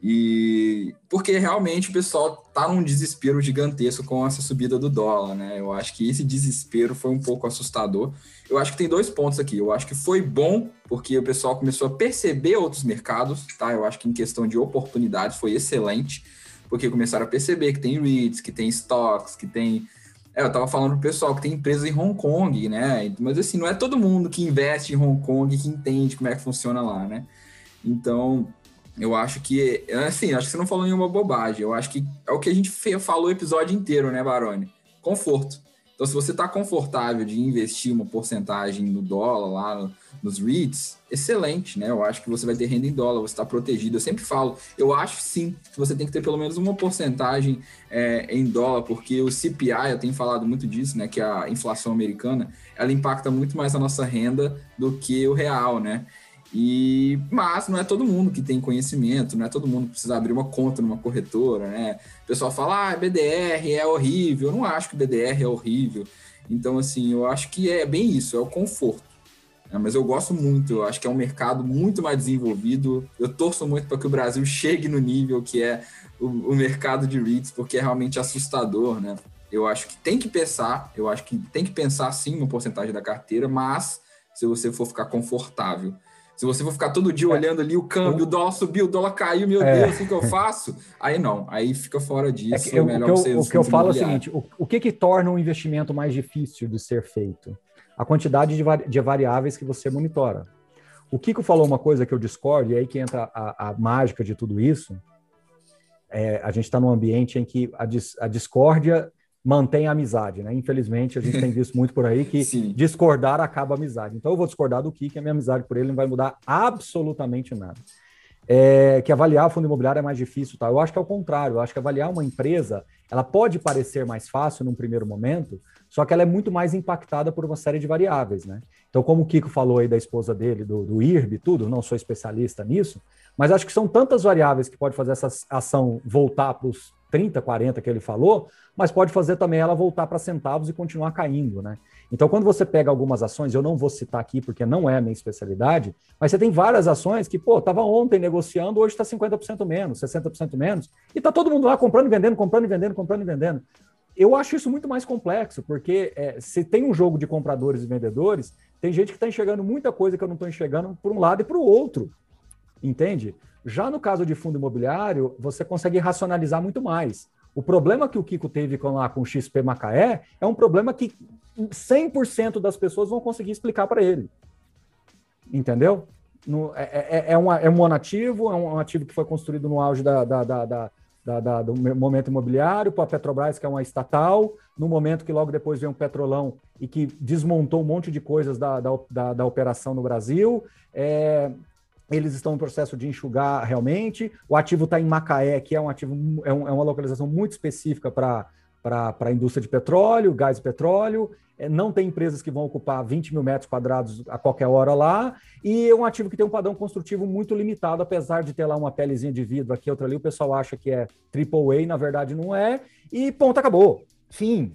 E porque realmente o pessoal tá num desespero gigantesco com essa subida do dólar, né? Eu acho que esse desespero foi um pouco assustador. Eu acho que tem dois pontos aqui. Eu acho que foi bom porque o pessoal começou a perceber outros mercados, tá? Eu acho que em questão de oportunidades foi excelente, porque começaram a perceber que tem REITs, que tem stocks, que tem é, eu tava falando pro pessoal que tem empresas em Hong Kong, né? Mas assim, não é todo mundo que investe em Hong Kong que entende como é que funciona lá, né? Então, eu acho que, assim, acho que você não falou nenhuma bobagem. Eu acho que é o que a gente falou o episódio inteiro, né, Baroni? Conforto. Então, se você está confortável de investir uma porcentagem no dólar lá nos REITs, excelente, né? Eu acho que você vai ter renda em dólar, você está protegido. Eu sempre falo, eu acho sim que você tem que ter pelo menos uma porcentagem é, em dólar, porque o CPI, eu tenho falado muito disso, né? Que a inflação americana, ela impacta muito mais a nossa renda do que o real, né? E, mas não é todo mundo que tem conhecimento, não é todo mundo que precisa abrir uma conta numa corretora, né? O pessoal fala, ah, BDR é horrível. Eu não acho que BDR é horrível. Então, assim, eu acho que é bem isso, é o conforto. É, mas eu gosto muito, eu acho que é um mercado muito mais desenvolvido. Eu torço muito para que o Brasil chegue no nível que é o, o mercado de REITs, porque é realmente assustador, né? Eu acho que tem que pensar, eu acho que tem que pensar sim no porcentagem da carteira, mas se você for ficar confortável se você for ficar todo dia é. olhando ali o câmbio, o dólar subiu, o dólar caiu, meu é. Deus, o que eu faço? Aí não, aí fica fora disso.
É que eu, o que eu, o que eu falo é o seguinte: o, o que, que torna um investimento mais difícil de ser feito? A quantidade de, de variáveis que você monitora. O Kiko falou uma coisa que eu discordo, e aí que entra a, a mágica de tudo isso. É, a gente está num ambiente em que a, dis, a discórdia mantém a amizade, né? Infelizmente, a gente tem visto muito por aí que discordar acaba a amizade. Então, eu vou discordar do que a minha amizade por ele não vai mudar absolutamente nada. É, que avaliar o fundo imobiliário é mais difícil, tá? Eu acho que é o contrário. Eu acho que avaliar uma empresa, ela pode parecer mais fácil num primeiro momento, só que ela é muito mais impactada por uma série de variáveis, né? Então, como o Kiko falou aí da esposa dele, do, do IRB, tudo, não sou especialista nisso, mas acho que são tantas variáveis que pode fazer essa ação voltar para os 30, 40 que ele falou, mas pode fazer também ela voltar para centavos e continuar caindo, né? Então, quando você pega algumas ações, eu não vou citar aqui porque não é a minha especialidade, mas você tem várias ações que, pô, estava ontem negociando, hoje está 50% menos, 60% menos, e está todo mundo lá comprando e vendendo, comprando e vendendo, comprando e vendendo. Eu acho isso muito mais complexo, porque é, se tem um jogo de compradores e vendedores, tem gente que está enxergando muita coisa que eu não estou enxergando por um lado e para o outro. Entende? Já no caso de fundo imobiliário, você consegue racionalizar muito mais. O problema que o Kiko teve com, lá, com o XP Macaé é um problema que 100% das pessoas vão conseguir explicar para ele. Entendeu? No, é, é, é, é, uma, é um monativo, é um ativo que foi construído no auge da, da, da, da da, da, do momento imobiliário, para a Petrobras, que é uma estatal, no momento que logo depois veio um petrolão e que desmontou um monte de coisas da, da, da operação no Brasil. É, eles estão em processo de enxugar realmente. O ativo está em Macaé, que é um ativo, é, um, é uma localização muito específica para a indústria de petróleo, gás e petróleo. É, não tem empresas que vão ocupar 20 mil metros quadrados a qualquer hora lá, e é um ativo que tem um padrão construtivo muito limitado, apesar de ter lá uma pelezinha de vidro aqui, outra ali, o pessoal acha que é AAA, na verdade não é, e ponto, acabou. Fim.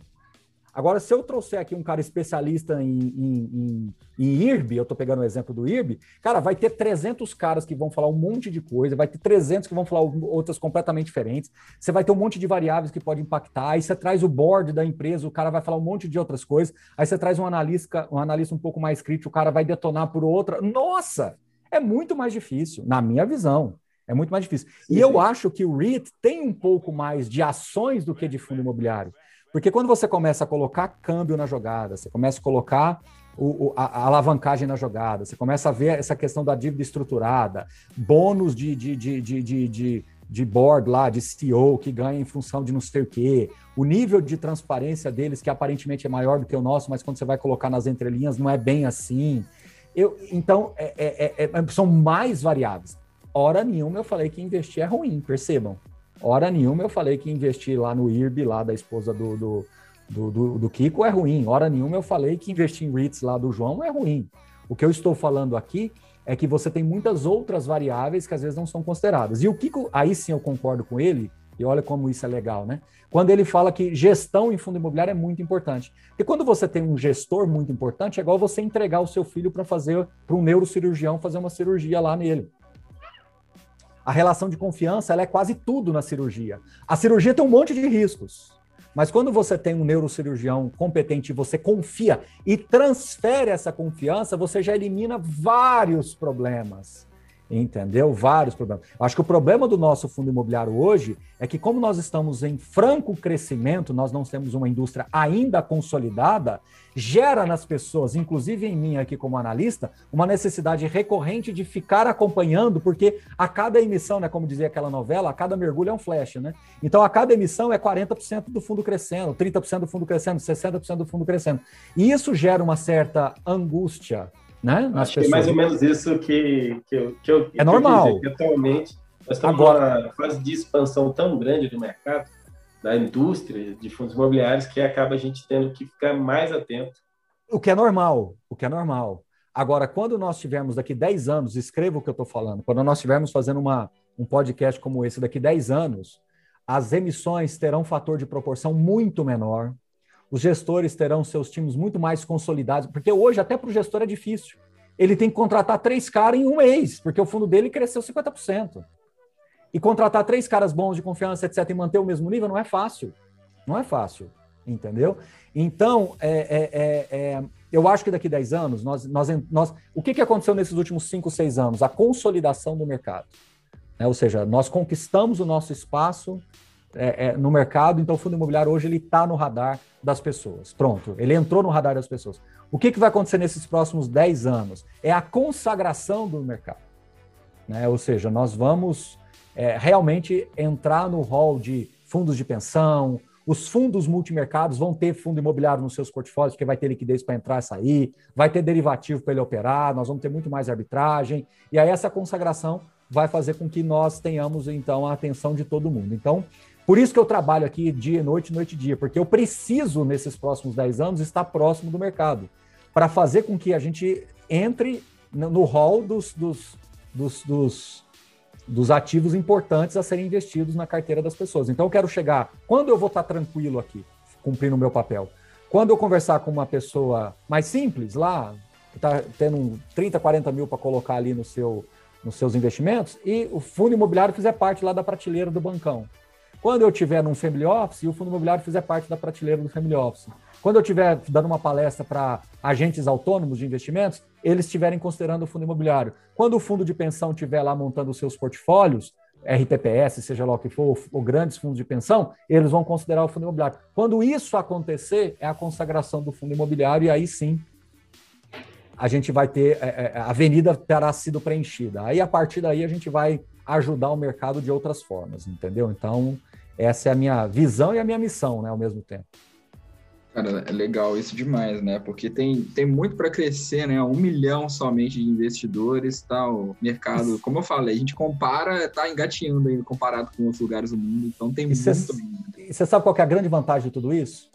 Agora, se eu trouxer aqui um cara especialista em, em, em, em IRB, eu estou pegando o exemplo do IRB, cara, vai ter 300 caras que vão falar um monte de coisa, vai ter 300 que vão falar outras completamente diferentes, você vai ter um monte de variáveis que pode impactar, aí você traz o board da empresa, o cara vai falar um monte de outras coisas, aí você traz um analista, um analista um pouco mais crítico, o cara vai detonar por outra. Nossa! É muito mais difícil, na minha visão. É muito mais difícil. E eu acho que o REIT tem um pouco mais de ações do que de fundo imobiliário. Porque quando você começa a colocar câmbio na jogada, você começa a colocar o, a, a, alavancagem na jogada, você começa a ver essa questão da dívida estruturada, bônus de, de, de, de, de, de, de board lá, de CEO, que ganha em função de não sei o quê, o nível de transparência deles, que aparentemente é maior do que o nosso, mas quando você vai colocar nas entrelinhas, não é bem assim. Eu, então, é, é, é, é são mais variáveis. Hora nenhuma eu falei que investir é ruim, percebam. Hora nenhuma eu falei que investir lá no IRB, lá da esposa do, do, do, do, do Kiko, é ruim. Hora nenhuma eu falei que investir em REITs lá do João é ruim. O que eu estou falando aqui é que você tem muitas outras variáveis que às vezes não são consideradas. E o Kiko, aí sim eu concordo com ele, e olha como isso é legal, né? Quando ele fala que gestão em fundo imobiliário é muito importante. Porque quando você tem um gestor muito importante, é igual você entregar o seu filho para fazer, para um neurocirurgião fazer uma cirurgia lá nele. A relação de confiança ela é quase tudo na cirurgia. A cirurgia tem um monte de riscos. Mas quando você tem um neurocirurgião competente e você confia e transfere essa confiança, você já elimina vários problemas entendeu? Vários problemas. Acho que o problema do nosso fundo imobiliário hoje é que, como nós estamos em franco crescimento, nós não temos uma indústria ainda consolidada, gera nas pessoas, inclusive em mim aqui como analista, uma necessidade recorrente de ficar acompanhando, porque a cada emissão, né, como dizia aquela novela, a cada mergulho é um flash, né? Então, a cada emissão é 40% do fundo crescendo, 30% do fundo crescendo, 60% do fundo crescendo. E isso gera uma certa angústia né?
Acho que é mais ou menos isso que, que, eu, que eu
É normal.
Que atualmente nós estamos Agora... numa fase de expansão tão grande do mercado, da indústria de fundos imobiliários, que acaba a gente tendo que ficar mais atento.
O que é normal, o que é normal. Agora, quando nós tivermos daqui 10 anos, escreva o que eu estou falando, quando nós estivermos fazendo uma, um podcast como esse daqui 10 anos, as emissões terão um fator de proporção muito menor, os gestores terão seus times muito mais consolidados, porque hoje até para o gestor é difícil. Ele tem que contratar três caras em um mês, porque o fundo dele cresceu 50%. E contratar três caras bons de confiança, etc., e manter o mesmo nível não é fácil. Não é fácil, entendeu? Então, é, é, é, é eu acho que daqui a 10 anos, nós, nós, nós, o que, que aconteceu nesses últimos 5, 6 anos? A consolidação do mercado. Né? Ou seja, nós conquistamos o nosso espaço é, é, no mercado, então o fundo imobiliário hoje ele está no radar das pessoas. Pronto, ele entrou no radar das pessoas. O que, que vai acontecer nesses próximos 10 anos? É a consagração do mercado. Né? Ou seja, nós vamos é, realmente entrar no hall de fundos de pensão, os fundos multimercados vão ter fundo imobiliário nos seus portfólios, porque vai ter liquidez para entrar e sair, vai ter derivativo para ele operar, nós vamos ter muito mais arbitragem, e aí essa consagração vai fazer com que nós tenhamos, então, a atenção de todo mundo. Então, por isso que eu trabalho aqui dia e noite, noite e dia, porque eu preciso, nesses próximos 10 anos, estar próximo do mercado, para fazer com que a gente entre no hall dos, dos, dos, dos dos ativos importantes a serem investidos na carteira das pessoas. Então, eu quero chegar. Quando eu vou estar tranquilo aqui, cumprindo o meu papel? Quando eu conversar com uma pessoa mais simples, lá, que está tendo 30, 40 mil para colocar ali no seu, nos seus investimentos, e o fundo imobiliário fizer parte lá da prateleira do bancão. Quando eu tiver num family office e o fundo imobiliário fizer parte da prateleira do family office. Quando eu estiver dando uma palestra para agentes autônomos de investimentos, eles estiverem considerando o fundo imobiliário. Quando o fundo de pensão estiver lá montando os seus portfólios, RPPS, seja lá o que for, ou grandes fundos de pensão, eles vão considerar o fundo imobiliário. Quando isso acontecer, é a consagração do fundo imobiliário, e aí sim a gente vai ter, é, é, a avenida terá sido preenchida. Aí, a partir daí, a gente vai ajudar o mercado de outras formas, entendeu? Então, essa é a minha visão e a minha missão, né, ao mesmo tempo.
Cara, é legal isso demais, né? Porque tem, tem muito para crescer, né? Um milhão somente de investidores? O mercado, como eu falei, a gente compara, tá engatinhando ainda comparado com outros lugares do mundo, então tem e muito.
E você sabe qual é a grande vantagem de tudo isso?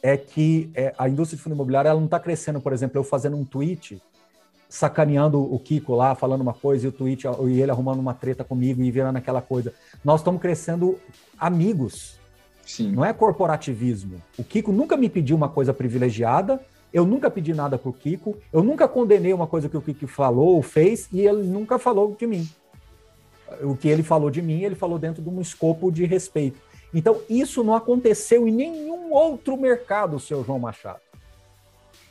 É que é, a indústria de fundo imobiliário ela não está crescendo, por exemplo, eu fazendo um tweet sacaneando o Kiko lá, falando uma coisa, e o tweet, e ele arrumando uma treta comigo e virando aquela coisa. Nós estamos crescendo amigos. Sim. Não é corporativismo. O Kiko nunca me pediu uma coisa privilegiada, eu nunca pedi nada pro Kiko, eu nunca condenei uma coisa que o Kiko falou ou fez, e ele nunca falou de mim. O que ele falou de mim, ele falou dentro de um escopo de respeito. Então, isso não aconteceu em nenhum outro mercado, seu João Machado.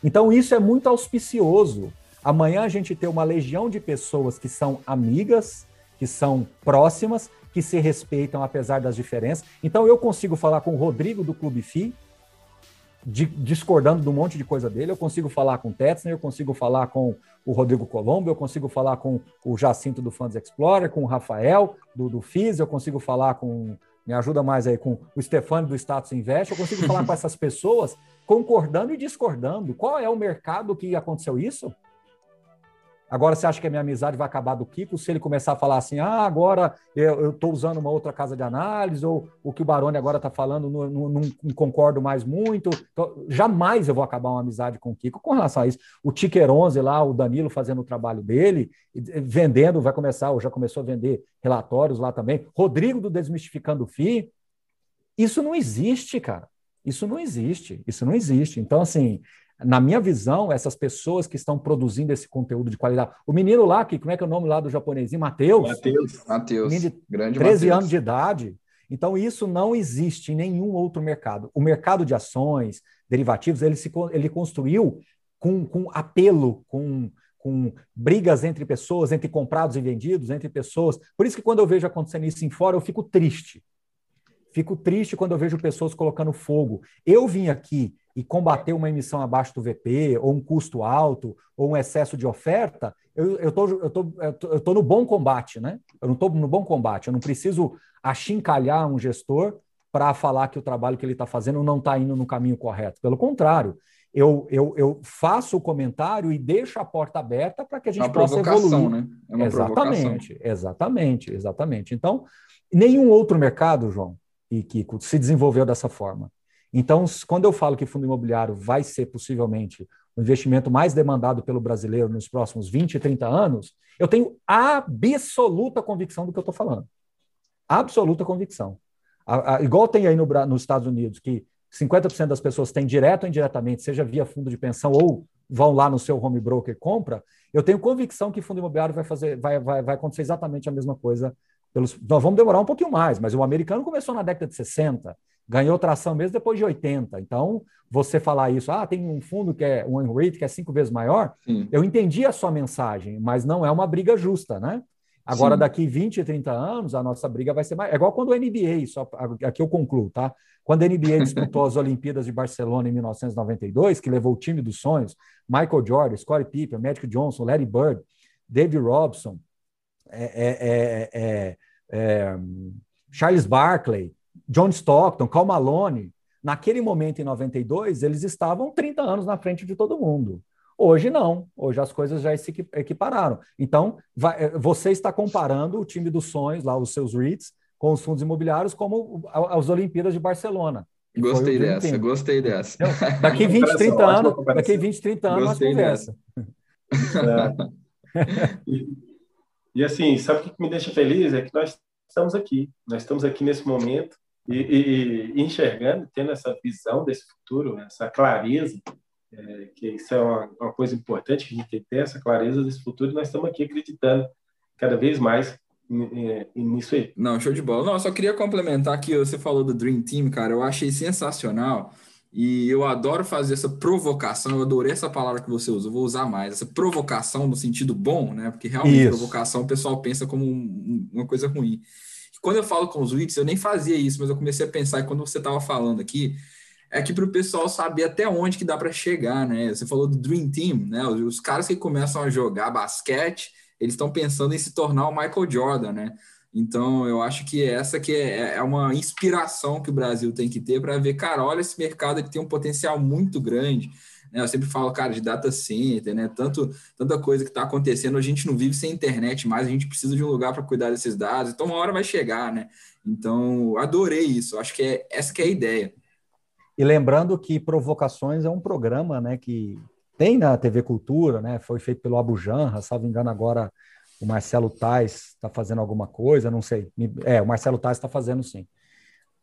Então, isso é muito auspicioso Amanhã a gente tem uma legião de pessoas que são amigas, que são próximas, que se respeitam apesar das diferenças. Então eu consigo falar com o Rodrigo do Clube FI, de, discordando de um monte de coisa dele, eu consigo falar com o Tetzner, eu consigo falar com o Rodrigo Colombo, eu consigo falar com o Jacinto do Funds Explorer, com o Rafael do, do FIS, eu consigo falar com, me ajuda mais aí, com o Stefano do Status Invest, eu consigo falar com essas pessoas concordando e discordando. Qual é o mercado que aconteceu isso? Agora, você acha que a minha amizade vai acabar do Kiko se ele começar a falar assim, ah, agora eu estou usando uma outra casa de análise, ou o que o Baroni agora está falando, não, não, não, concordo mais muito. Então, jamais eu vou acabar uma amizade com o Kiko com relação a isso. O Ticker 11 lá, o Danilo fazendo o trabalho dele, vendendo, vai começar, ou já começou a vender relatórios lá também. Rodrigo do Desmistificando o FI. Isso não existe, cara. Isso não existe. Isso não existe. Então, assim, na minha visão, essas pessoas que estão produzindo esse conteúdo de qualidade. O menino lá, que, como é que é o nome lá do japonesinho? Matheus.
Matheus. Matheus.
De grande 13 Mateus. anos de idade. Então, isso não existe em nenhum outro mercado. O mercado de ações, derivativos, ele, se, ele construiu com, com apelo, com, com brigas entre pessoas, entre comprados e vendidos, entre pessoas. Por isso que quando eu vejo acontecendo isso em fora, eu fico triste. Fico triste quando eu vejo pessoas colocando fogo. Eu vim aqui e combater uma emissão abaixo do VP, ou um custo alto, ou um excesso de oferta, eu estou eu tô, eu tô, eu tô no bom combate, né? Eu não estou no bom combate, eu não preciso achincalhar um gestor para falar que o trabalho que ele está fazendo não está indo no caminho correto. Pelo contrário, eu, eu, eu faço o comentário e deixo a porta aberta para que a gente é uma possa evoluir. Né? É uma exatamente, provocação. exatamente, exatamente. Então, nenhum outro mercado, João e se desenvolveu dessa forma. Então, quando eu falo que fundo imobiliário vai ser possivelmente o investimento mais demandado pelo brasileiro nos próximos 20, 30 anos, eu tenho absoluta convicção do que eu estou falando. Absoluta convicção. A, a, igual tem aí no, nos Estados Unidos, que 50% das pessoas têm direto ou indiretamente, seja via fundo de pensão ou vão lá no seu home broker compra, eu tenho convicção que fundo imobiliário vai fazer, vai, vai, vai acontecer exatamente a mesma coisa. Pelos, nós vamos demorar um pouquinho mais, mas o americano começou na década de 60, ganhou tração mesmo depois de 80. Então, você falar isso, ah, tem um fundo que é um rate que é cinco vezes maior, Sim. eu entendi a sua mensagem, mas não é uma briga justa, né? Agora, Sim. daqui 20, 30 anos, a nossa briga vai ser mais. É igual quando o NBA, só aqui eu concluo, tá? Quando a NBA disputou as Olimpíadas de Barcelona em 1992, que levou o time dos sonhos, Michael Jordan, Scottie Pippen, Magic Johnson, Larry Bird, David Robson, é, é, é, é Charles Barkley, John Stockton, Cal Malone, naquele momento em 92, eles estavam 30 anos na frente de todo mundo. Hoje não, hoje as coisas já se equipararam. Então, vai, eh, você está comparando o time dos sonhos, lá os seus REITs, com os fundos imobiliários, como as Olimpíadas de Barcelona.
Gostei dessa, gostei dessa. Então,
daqui 20, 30 anos, daqui 20, 30 anos, gostei nós conversa.
É. E assim, sabe o que me deixa feliz? É que nós estamos aqui, nós estamos aqui nesse momento e, e, e enxergando, tendo essa visão desse futuro, essa clareza, é, que isso é uma, uma, coisa importante que a gente tem que ter, essa clareza desse futuro, e nós estamos aqui acreditando cada vez mais nisso aí.
Não, show de bola. Não, só queria complementar que você falou do Dream Team, cara, eu achei sensacional. E eu adoro fazer essa provocação, eu adorei essa palavra que você usa, eu vou usar mais, essa provocação no sentido bom, né? Porque realmente Isso. provocação o pessoal pensa como um, uma coisa ruim. Quando eu falo com os Wits, eu nem fazia isso, mas eu comecei a pensar, e quando você estava falando aqui, é que para o pessoal saber até onde que dá para chegar, né? Você falou do Dream Team, né? Os, os caras que começam a jogar basquete, eles estão pensando em se tornar o Michael Jordan, né? Então, eu acho que essa que é, é uma inspiração que o Brasil tem que ter para ver, cara, olha esse mercado que tem um potencial muito grande. Né? Eu sempre falo, cara, de data center, né? Tanto, tanta coisa que está acontecendo. A gente não vive sem internet mais, a gente precisa de um lugar para cuidar desses dados. Então, uma hora vai chegar, né? Então, adorei isso. Acho que é essa que é a ideia.
E lembrando que Provocações é um programa, né, que tem na TV Cultura, né? Foi feito pelo Abu Janra, salvo engano agora o Marcelo Tais está fazendo alguma coisa, não sei. É, o Marcelo Tais está fazendo sim.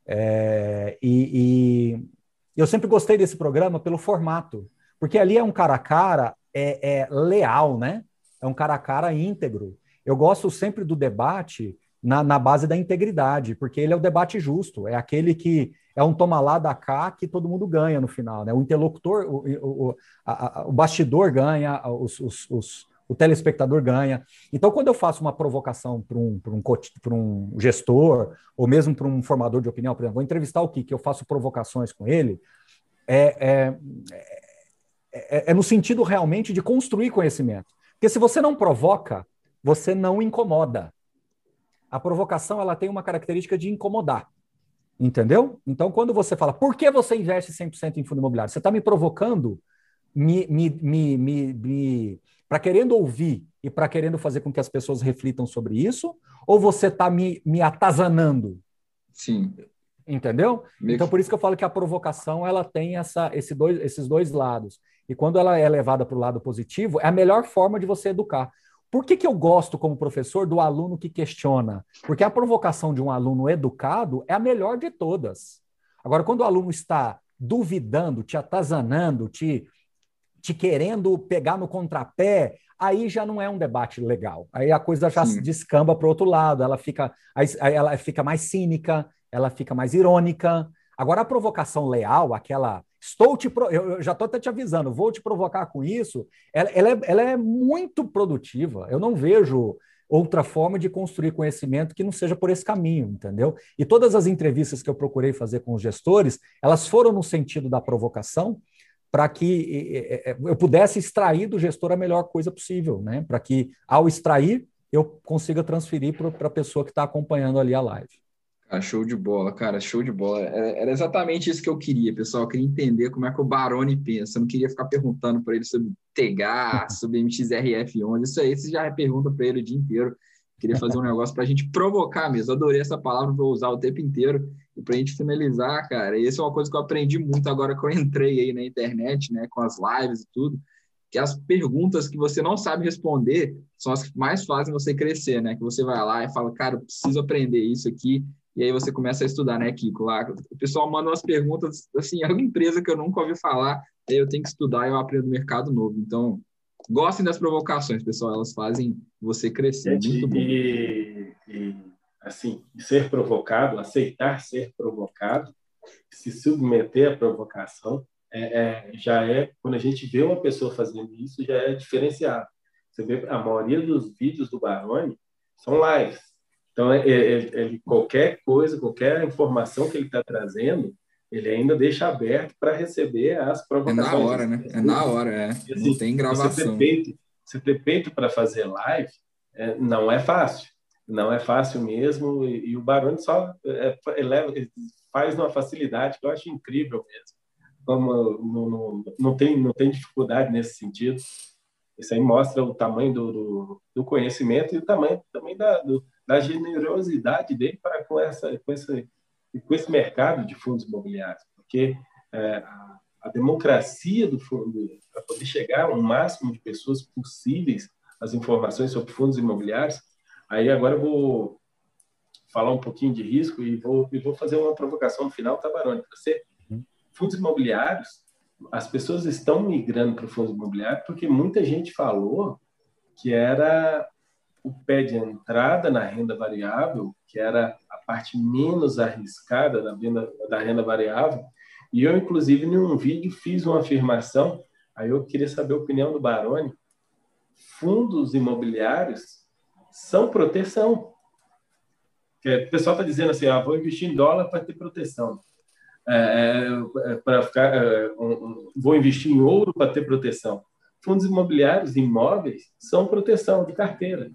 É, e, e, eu sempre gostei desse programa pelo formato, porque ali é um cara a cara é, é leal, né? É um cara a cara íntegro. Eu gosto sempre do debate na, na, base da integridade, porque ele é o debate justo, é aquele que é um toma lá da cá que todo mundo ganha no final, né? O interlocutor, o, o, a, a, o bastidor ganha, os, os, os, o telespectador ganha. Então, quando eu faço uma provocação para um, um, um gestor, ou mesmo para um formador de opinião, por exemplo, vou entrevistar o Kiki, eu faço provocações com ele, é, é, é, é no sentido realmente de construir conhecimento. Porque se você não provoca, você não incomoda. A provocação ela tem uma característica de incomodar. Entendeu? Então, quando você fala, por que você investe 100% em fundo imobiliário? Você está me provocando, me, me, me, me para querendo ouvir e para querendo fazer com que as pessoas reflitam sobre isso? Ou você está me, me atazanando?
Sim.
Entendeu? Então, por isso que eu falo que a provocação ela tem essa, esse dois, esses dois lados. E quando ela é levada para o lado positivo, é a melhor forma de você educar. Por que, que eu gosto, como professor, do aluno que questiona? Porque a provocação de um aluno educado é a melhor de todas. Agora, quando o aluno está duvidando, te atazanando, te te querendo pegar no contrapé, aí já não é um debate legal. Aí a coisa já Sim. descamba para o outro lado, ela fica, ela fica mais cínica, ela fica mais irônica. Agora a provocação leal, aquela estou te pro... eu já estou até te avisando, vou te provocar com isso, ela, ela, é, ela é muito produtiva. Eu não vejo outra forma de construir conhecimento que não seja por esse caminho, entendeu? E todas as entrevistas que eu procurei fazer com os gestores, elas foram no sentido da provocação, para que eu pudesse extrair do gestor a melhor coisa possível, né? Para que, ao extrair, eu consiga transferir para a pessoa que está acompanhando ali a live.
Ah, show de bola, cara, show de bola. Era exatamente isso que eu queria, pessoal. Eu queria entender como é que o Baroni pensa. Eu não queria ficar perguntando para ele sobre TGA, sobre MXRF11. Isso aí você já pergunta para ele o dia inteiro. Queria fazer um negócio para a gente provocar mesmo. Adorei essa palavra, vou usar o tempo inteiro. E para a gente finalizar, cara, e isso é uma coisa que eu aprendi muito agora que eu entrei aí na internet, né, com as lives e tudo, que as perguntas que você não sabe responder são as que mais fazem você crescer, né? Que você vai lá e fala, cara, preciso aprender isso aqui, e aí você começa a estudar, né, Kiko? Lá, o pessoal manda umas perguntas, assim, é uma empresa que eu nunca ouvi falar, aí eu tenho que estudar e eu aprendo mercado novo. Então, gostem das provocações, pessoal, elas fazem você crescer. Gente, muito bom.
E, e, assim, ser provocado, aceitar ser provocado, se submeter à provocação, é, é, já é, quando a gente vê uma pessoa fazendo isso, já é diferenciado. Você vê, a maioria dos vídeos do Baroni são lives. Então, ele, é, é, ele, qualquer coisa, qualquer informação que ele está trazendo, ele ainda deixa aberto para receber as provocações.
É na hora, né? É na hora, é. Assim, não tem gravação. Você ter
peito, você ter peito para fazer live é, não é fácil. Não é fácil mesmo. E, e o Baroni só é, eleva, faz uma facilidade que eu acho incrível mesmo. Como não, não, não, tem, não tem dificuldade nesse sentido. Isso aí mostra o tamanho do, do, do conhecimento e o tamanho também da, do, da generosidade dele para com, essa, com esse e com esse mercado de fundos imobiliários, porque é, a, democracia do fundo, para poder chegar ao máximo de pessoas possíveis às informações sobre fundos imobiliários, Aí agora eu vou falar um pouquinho de risco e vou, e vou fazer uma provocação no final, tá, Baroni, para você. Uhum. Fundos imobiliários, as pessoas estão migrando para fundos imobiliários porque muita gente falou que era o pé de entrada na renda variável, que era a parte menos arriscada da, venda, da renda variável. E eu, inclusive, em um vídeo fiz uma afirmação, aí eu queria saber a opinião do Baroni. Fundos imobiliários são proteção. O pessoal está dizendo assim, ah, vou investir em dólar para ter proteção. É, é para ficar, é, um, vou investir em ouro para ter proteção. Fundos imobiliários, imóveis, são proteção de carteira.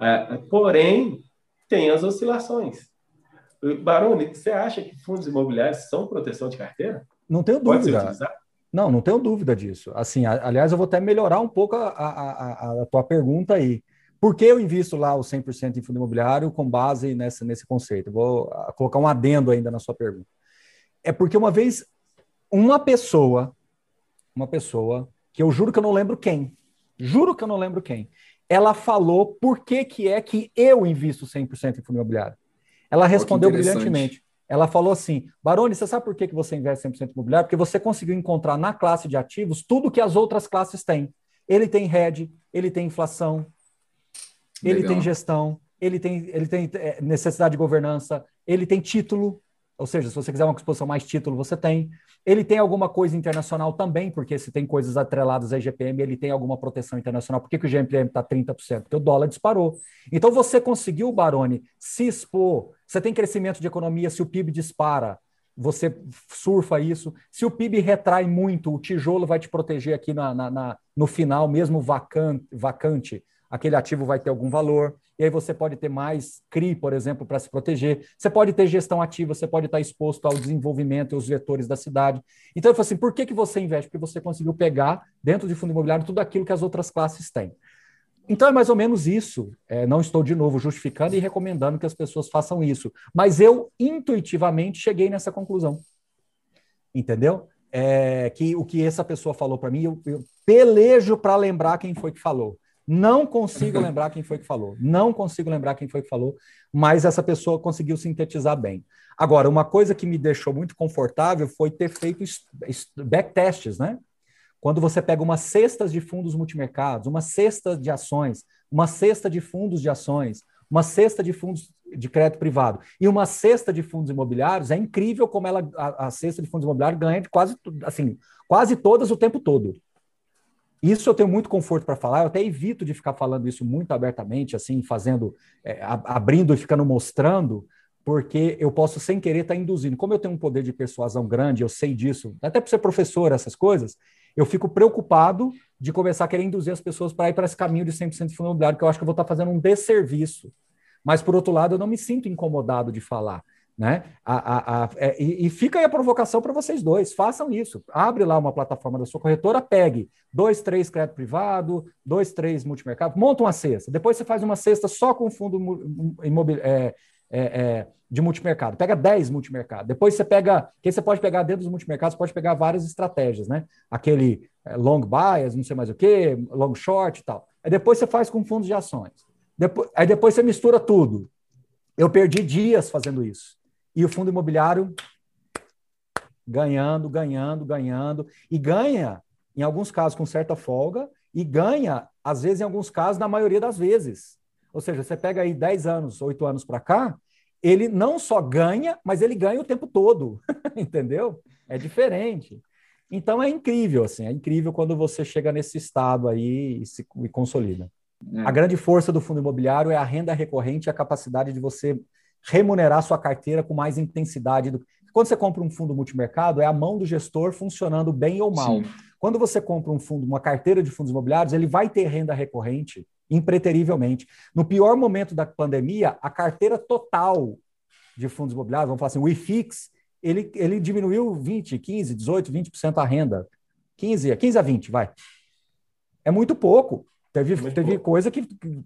É, porém, tem as oscilações. Baroni, você acha que fundos imobiliários são proteção de carteira?
Não tenho dúvida. Não, não tenho dúvida disso. Assim, aliás, eu vou até melhorar um pouco a, a, a, tua pergunta aí. Por que eu invisto lá o 100% em fundo imobiliário com base nessa, nesse conceito? Vou ah, colocar um adendo ainda na sua pergunta. É porque uma vez uma pessoa, uma pessoa, que eu juro que eu não lembro quem, juro que eu não lembro quem, ela falou por que, que é que eu invisto 100% em fundo imobiliário. Ela respondeu oh, brilhantemente. Ela falou assim: Baroni, você sabe por que, que você investe 100% em imobiliário? Porque você conseguiu encontrar na classe de ativos tudo que as outras classes têm. Ele tem RED, ele tem inflação, Legal. ele tem gestão, ele tem, ele tem é, necessidade de governança, ele tem título, ou seja, se você quiser uma exposição mais título, você tem. Ele tem alguma coisa internacional também, porque se tem coisas atreladas à IGPM, ele tem alguma proteção internacional. Por que, que o GPM está 30%? Porque o dólar disparou. Então você conseguiu, Baroni, se expor. Você tem crescimento de economia, se o PIB dispara, você surfa isso. Se o PIB retrai muito, o tijolo vai te proteger aqui na, na, na no final, mesmo vacante, vacante aquele ativo vai ter algum valor, e aí você pode ter mais CRI, por exemplo, para se proteger. Você pode ter gestão ativa, você pode estar exposto ao desenvolvimento e aos vetores da cidade. Então, eu falo assim, por que, que você investe? Porque você conseguiu pegar, dentro de fundo imobiliário, tudo aquilo que as outras classes têm. Então, é mais ou menos isso. É, não estou, de novo, justificando e recomendando que as pessoas façam isso. Mas eu, intuitivamente, cheguei nessa conclusão. Entendeu? É, que o que essa pessoa falou para mim, eu, eu pelejo para lembrar quem foi que falou. Não consigo lembrar quem foi que falou. Não consigo lembrar quem foi que falou, mas essa pessoa conseguiu sintetizar bem. Agora, uma coisa que me deixou muito confortável foi ter feito backtests, né? Quando você pega umas cestas de fundos multimercados, uma cesta de ações, uma cesta de fundos de ações, uma cesta de fundos de crédito privado e uma cesta de fundos imobiliários, é incrível como ela, a, a cesta de fundos imobiliários ganha de quase, assim, quase todas o tempo todo. Isso eu tenho muito conforto para falar, eu até evito de ficar falando isso muito abertamente, assim, fazendo, é, abrindo e ficando mostrando, porque eu posso, sem querer, estar tá induzindo. Como eu tenho um poder de persuasão grande, eu sei disso, até por ser professor, essas coisas, eu fico preocupado de começar a querer induzir as pessoas para ir para esse caminho de 100% de fundo imobiliário, que eu acho que eu vou estar tá fazendo um desserviço. Mas, por outro lado, eu não me sinto incomodado de falar. Né? A, a, a, é, e, e, fica aí a provocação para vocês dois, façam isso. Abre lá uma plataforma da sua corretora, pegue dois, três crédito privado, dois, três multimercado, monta uma cesta. Depois você faz uma cesta só com fundo imobiliário. É, é, é, de multimercado. Pega 10 multimercado. Depois você pega, que você pode pegar dentro dos multimercados, pode pegar várias estratégias, né? Aquele é, long bias, não sei mais o que, long short e tal. Aí depois você faz com fundos de ações. Depois, aí depois você mistura tudo. Eu perdi dias fazendo isso e o fundo imobiliário ganhando, ganhando, ganhando, e ganha, em alguns casos, com certa folga, e ganha, às vezes, em alguns casos, na maioria das vezes. Ou seja, você pega aí 10 anos, 8 anos para cá, ele não só ganha, mas ele ganha o tempo todo, entendeu? É diferente. Então é incrível, assim, é incrível quando você chega nesse estado aí e se e consolida. É. A grande força do fundo imobiliário é a renda recorrente e a capacidade de você remunerar sua carteira com mais intensidade. Do... Quando você compra um fundo multimercado, é a mão do gestor funcionando bem ou mal. Sim. Quando você compra um fundo, uma carteira de fundos imobiliários, ele vai ter renda recorrente, impreterivelmente. No pior momento da pandemia, a carteira total de fundos imobiliários, vamos falar assim, o IFIX, ele, ele diminuiu 20, 15, 18, 20% a renda. 15, 15 a 20, vai. É muito pouco. Teve, teve coisa que, que,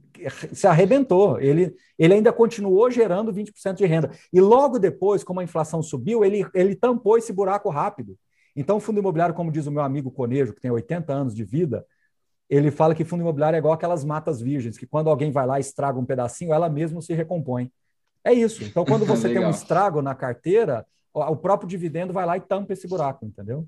se arrebentou. Ele, ele ainda continuou gerando 20% de renda. E logo depois, como a inflação subiu, ele, ele tampou esse buraco rápido. Então, o fundo imobiliário, como diz o meu amigo Conejo, que tem 80 anos de vida, ele fala que fundo imobiliário é igual aquelas matas virgens, que quando alguém vai lá e estraga um pedacinho, ela mesma se recompõe. É isso. Então, quando você tem um estrago na carteira, o próprio dividendo vai lá e tampa esse buraco, entendeu?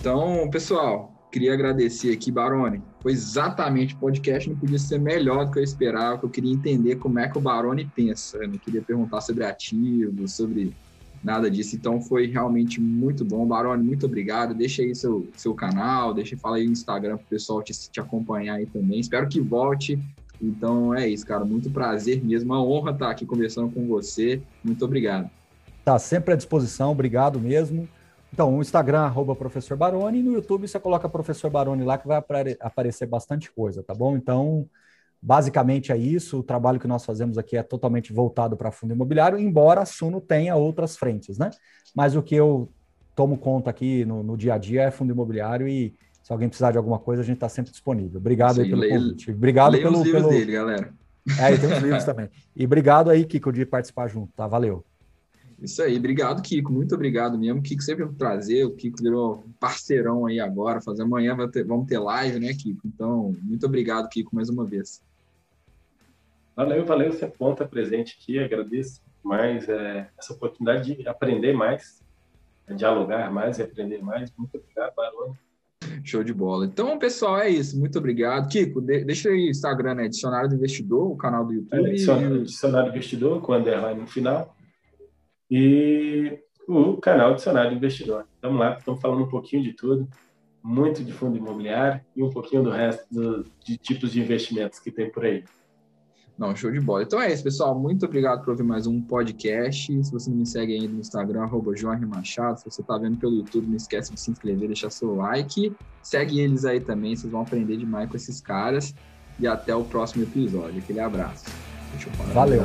Então, pessoal, queria agradecer aqui, Baroni. Foi exatamente o podcast, não podia ser melhor do que eu esperava, que eu queria entender como é que o Baroni pensa. Eu não queria perguntar sobre ativos, sobre nada disso. Então foi realmente muito bom. Baroni, muito obrigado. Deixa aí seu, seu canal, deixa fala aí no Instagram para o pessoal te, te acompanhar aí também. Espero que volte. Então é isso, cara. Muito prazer mesmo. Uma honra estar aqui conversando com você. Muito obrigado.
Tá sempre à disposição. Obrigado mesmo. Então, o Instagram, arroba Professor Baroni, e no YouTube você coloca Professor Baroni lá, que vai aparecer bastante coisa, tá bom? Então, basicamente é isso. O trabalho que nós fazemos aqui é totalmente voltado para fundo imobiliário, embora a Suno tenha outras frentes, né? Mas o que eu tomo conta aqui no, no dia a dia é fundo imobiliário e se alguém precisar de alguma coisa, a gente está sempre disponível. Obrigado aí pelo convite. Obrigado leio pelo.
Os
pelo...
dele, galera.
É, e tem os livros também. E obrigado aí, Kiko, de participar junto, tá? Valeu.
Isso aí, obrigado, Kiko. Muito obrigado mesmo. O Kiko sempre vai trazer. O Kiko virou parceirão aí agora. Fazer amanhã ter, vamos ter live, né, Kiko? Então, muito obrigado, Kiko, mais uma vez.
Valeu, valeu. Sempre bom estar presente aqui. Agradeço mais é, essa oportunidade de aprender mais, dialogar mais e aprender mais. Muito obrigado, Barone.
Show de bola. Então, pessoal, é isso. Muito obrigado. Kiko, de, deixa aí o Instagram, né? Dicionário do Investidor, o canal do YouTube. É,
dicionário, dicionário do Investidor, com underline no final e o canal Dicionário Investidor. Vamos lá, estamos falando um pouquinho de tudo, muito de fundo imobiliário e um pouquinho do resto do, de tipos de investimentos que tem por aí.
Não, show de bola. Então é isso, pessoal. Muito obrigado por ouvir mais um podcast. Se você não me segue ainda no Instagram, arroba Jorge Machado. Se você está vendo pelo YouTube, não esquece de se inscrever, deixar seu like. Segue eles aí também, vocês vão aprender demais com esses caras. E até o próximo episódio. Aquele abraço.
Valeu.